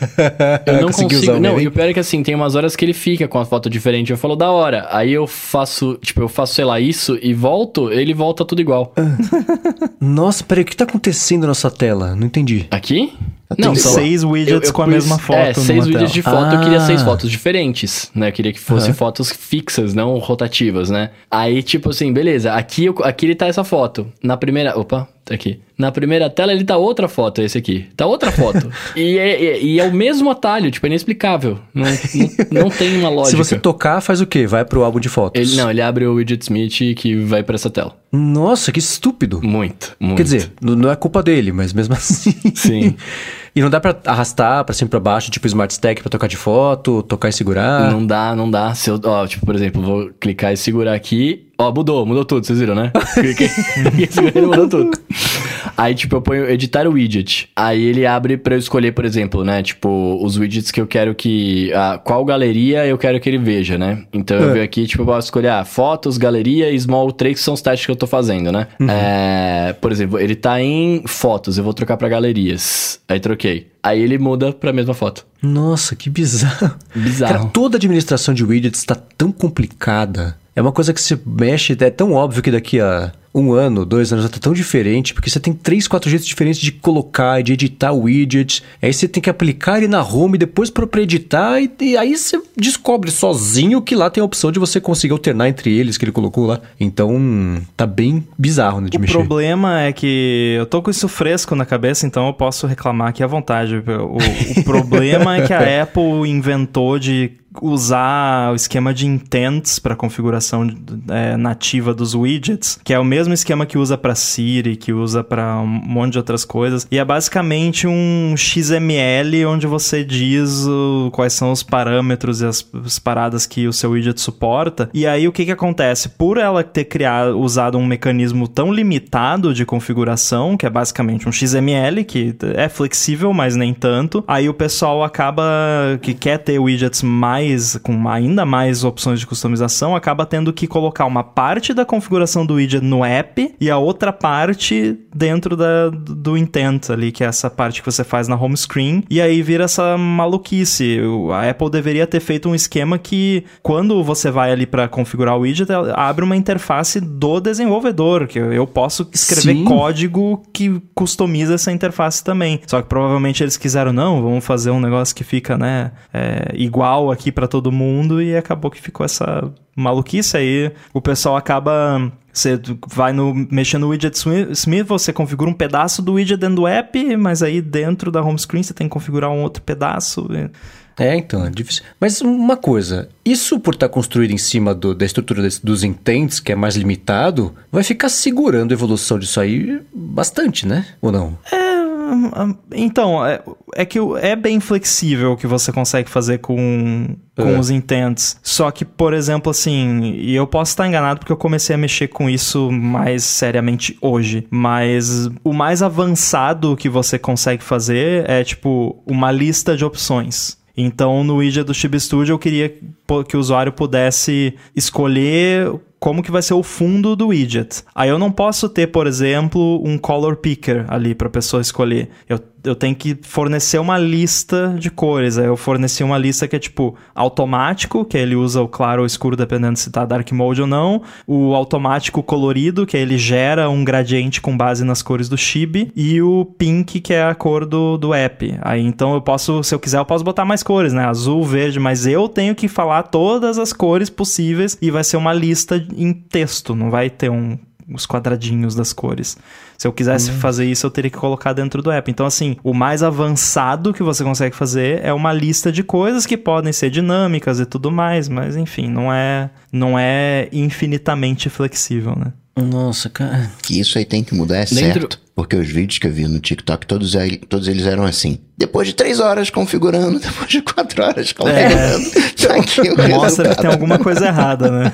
Eu não consigo. não, e o pior é que assim, tem umas horas que ele fica com a foto diferente. Eu falo da hora. Aí eu faço, tipo, eu faço, sei lá, isso e volto, ele volta tudo igual. Nossa, peraí, o que tá acontecendo na sua tela? Não entendi. Aqui? Não, tem seis widgets eu, eu com a pus, mesma foto. É, seis widgets de foto. Ah. Eu queria seis ah. fotos diferentes, né? Eu queria que fossem uhum. fotos fixas, não rotativas, né? Aí, tipo assim, beleza. Aqui, aqui ele tá essa foto. Na primeira. Opa, tá aqui. Na primeira tela ele tá outra foto, esse aqui. Tá outra foto. e, é, e, é o mesmo atalho, tipo, é inexplicável. Não, não, não, tem uma lógica. Se você tocar, faz o quê? Vai pro álbum de fotos. Ele, não, ele abre o Widget Smith que vai para essa tela. Nossa, que estúpido. Muito, muito. Quer dizer, não é culpa dele, mas mesmo assim. Sim. E não dá para arrastar para cima e pra baixo, tipo Smart Stack pra tocar de foto, tocar e segurar? Não dá, não dá. Se eu, ó, tipo, por exemplo, vou clicar e segurar aqui. Ó, mudou, mudou tudo, vocês viram, né? Cliquei, e mudou tudo. Aí, tipo, eu ponho editar o widget. Aí ele abre pra eu escolher, por exemplo, né? Tipo, os widgets que eu quero que. Ah, qual galeria eu quero que ele veja, né? Então eu é. venho aqui, tipo, eu posso escolher ah, fotos, galeria e small trace, que são os testes que eu tô fazendo, né? Uhum. É, por exemplo, ele tá em fotos, eu vou trocar pra galerias. Aí troquei. Aí ele muda pra mesma foto. Nossa, que bizarro. Bizarro. Cara, toda a administração de widgets está tão complicada. É uma coisa que se mexe, é tão óbvio que daqui a um ano, dois anos, tá tão diferente, porque você tem três, quatro jeitos diferentes de colocar, de editar o widget. Aí você tem que aplicar ele na home, depois para editar, e, e, aí você descobre sozinho que lá tem a opção de você conseguir alternar entre eles que ele colocou lá. Então, tá bem bizarro, né, de o mexer. O problema é que eu tô com isso fresco na cabeça, então eu posso reclamar aqui à vontade. O, o problema é que a Apple inventou de usar o esquema de intents para configuração é, nativa dos widgets, que é o mesmo esquema que usa para Siri, que usa para um monte de outras coisas, e é basicamente um XML onde você diz o, quais são os parâmetros e as, as, paradas que o seu widget suporta. E aí o que que acontece? Por ela ter criado usado um mecanismo tão limitado de configuração, que é basicamente um XML que é flexível, mas nem tanto, aí o pessoal acaba que quer ter widgets mais mais, com ainda mais opções de customização, acaba tendo que colocar uma parte da configuração do widget no app e a outra parte dentro da, do intent ali, que é essa parte que você faz na home screen, e aí vira essa maluquice. A Apple deveria ter feito um esquema que quando você vai ali para configurar o widget, abre uma interface do desenvolvedor, que eu posso escrever Sim. código que customiza essa interface também. Só que provavelmente eles quiseram, não, vamos fazer um negócio que fica, né, é, igual aqui para todo mundo e acabou que ficou essa maluquice aí. O pessoal acaba você vai no mexer no widget Smith, você configura um pedaço do widget dentro do app, mas aí dentro da home screen você tem que configurar um outro pedaço. É, então, é difícil. Mas uma coisa, isso por estar construído em cima do, da estrutura dos intents, que é mais limitado, vai ficar segurando a evolução disso aí bastante, né? Ou não? É, então, é, é, que é bem flexível o que você consegue fazer com, com é. os intents. Só que, por exemplo, assim, e eu posso estar enganado porque eu comecei a mexer com isso mais seriamente hoje, mas o mais avançado que você consegue fazer é, tipo, uma lista de opções. Então, no widget do Chib Studio, eu queria que o usuário pudesse escolher como que vai ser o fundo do widget. Aí eu não posso ter, por exemplo, um color picker ali para a pessoa escolher. Eu eu tenho que fornecer uma lista de cores. Aí eu forneci uma lista que é tipo automático, que ele usa o claro ou escuro dependendo se tá dark mode ou não. O automático colorido, que ele gera um gradiente com base nas cores do Chibi. E o pink, que é a cor do, do app. Aí então eu posso, se eu quiser, eu posso botar mais cores, né? Azul, verde, mas eu tenho que falar todas as cores possíveis e vai ser uma lista em texto, não vai ter um os quadradinhos das cores. Se eu quisesse hum. fazer isso, eu teria que colocar dentro do app. Então, assim, o mais avançado que você consegue fazer é uma lista de coisas que podem ser dinâmicas e tudo mais, mas enfim, não é, não é infinitamente flexível, né? Nossa, cara. Que isso aí tem que mudar, é dentro, certo. Porque os vídeos que eu vi no TikTok, todos, todos eles eram assim. Depois de três horas configurando, depois de quatro horas configurando. É. Tá aqui o Mostra que tem alguma coisa errada, né?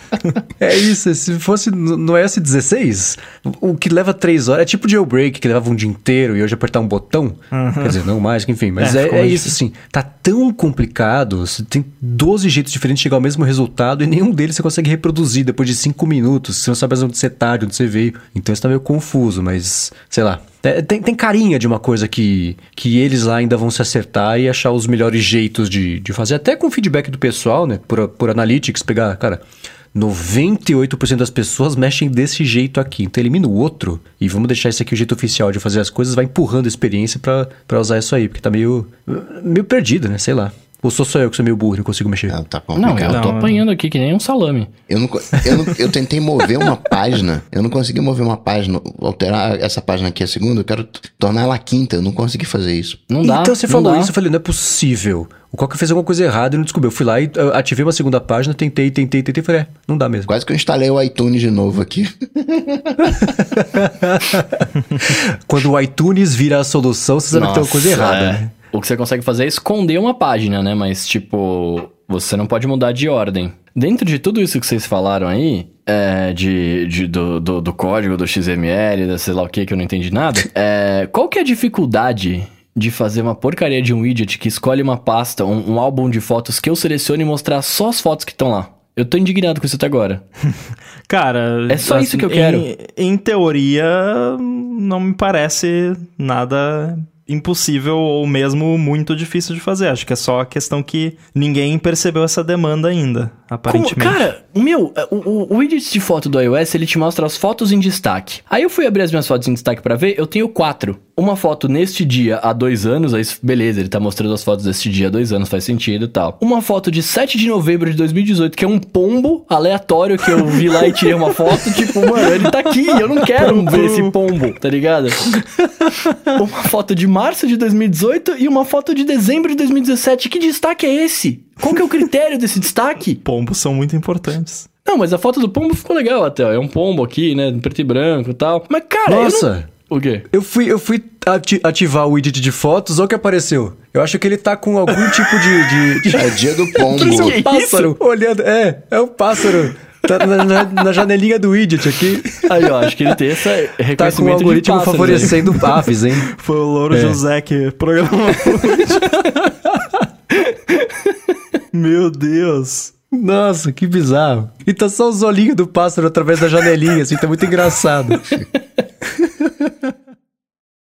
é isso, se fosse no S16, o que leva três horas é tipo jailbreak, que levava um dia inteiro e hoje apertar um botão. Uhum. Quer dizer, não mais, enfim. Mas é, é, é isso, assim. Tá tão complicado, você tem 12 jeitos diferentes de chegar ao mesmo resultado e nenhum deles você consegue reproduzir depois de cinco minutos. Você não sabe mais onde você tá, de onde você veio. Então isso tá meio confuso, mas sei lá. É, tem, tem carinha de uma coisa que, que eles lá ainda vão se acertar e achar os melhores jeitos de, de fazer. Até com feedback do pessoal, né? Por, por analytics, pegar, cara, 98% das pessoas mexem desse jeito aqui. Então elimina o outro e vamos deixar esse aqui o jeito oficial de fazer as coisas, vai empurrando a experiência para usar isso aí, porque tá meio, meio perdido, né? Sei lá. Ou sou só eu que sou meio burro e não consigo mexer? Não, tá complicado. Não, eu tô apanhando aqui que nem um salame. Eu, não, eu, não, eu tentei mover uma página, eu não consegui mover uma página, alterar essa página aqui a segunda, eu quero tornar ela a quinta, eu não consegui fazer isso. Não dá. Então você falou dá. isso, eu falei, não é possível. O Coca fez alguma coisa errada e não descobriu. Eu fui lá e ativei uma segunda página, tentei, tentei, tentei, falei, é, não dá mesmo. Quase que eu instalei o iTunes de novo aqui. Quando o iTunes vira a solução, você sabe Nossa, que tem uma coisa errada, é. né? O que você consegue fazer é esconder uma página, né? Mas, tipo, você não pode mudar de ordem. Dentro de tudo isso que vocês falaram aí, é, de, de do, do, do, código do XML, da sei lá o que, que eu não entendi nada, é, qual que é a dificuldade de fazer uma porcaria de um widget que escolhe uma pasta, um, um álbum de fotos que eu seleciono e mostrar só as fotos que estão lá? Eu tô indignado com isso até agora. Cara, é só assim, isso que eu quero. Em, em teoria, não me parece nada impossível ou mesmo muito difícil de fazer. Acho que é só a questão que ninguém percebeu essa demanda ainda, aparentemente. Como? Cara, meu, o, o, widget de foto do iOS, ele te mostra as fotos em destaque. Aí eu fui abrir as minhas fotos em destaque para ver, eu tenho quatro uma foto neste dia há dois anos, aí beleza, ele tá mostrando as fotos deste dia há dois anos, faz sentido e tal. Uma foto de 7 de novembro de 2018, que é um pombo aleatório que eu vi lá e tirei uma foto, tipo, mano, ele tá aqui, eu não quero ver esse pombo, tá ligado? uma foto de março de 2018 e uma foto de dezembro de 2017. Que destaque é esse? Qual que é o critério desse destaque? Pombos são muito importantes. Não, mas a foto do pombo ficou legal até. É um pombo aqui, né? Preto e branco e tal. Mas, cara, Nossa! O quê? Eu fui, eu fui ati ativar o widget de fotos, olha o que apareceu. Eu acho que ele tá com algum tipo de. de, de... É dia do pombo. é um pássaro isso? olhando. É, é um pássaro. Tá na, na, na, janelinha do widget aqui. Aí, ó, acho que ele tem essa reconhecimento Tá com o algoritmo favorecendo aves, hein? Foi o Louro é. José que programou Meu Deus. Nossa, que bizarro. E tá só os olhinhos do pássaro através da janelinha, assim, tá muito engraçado.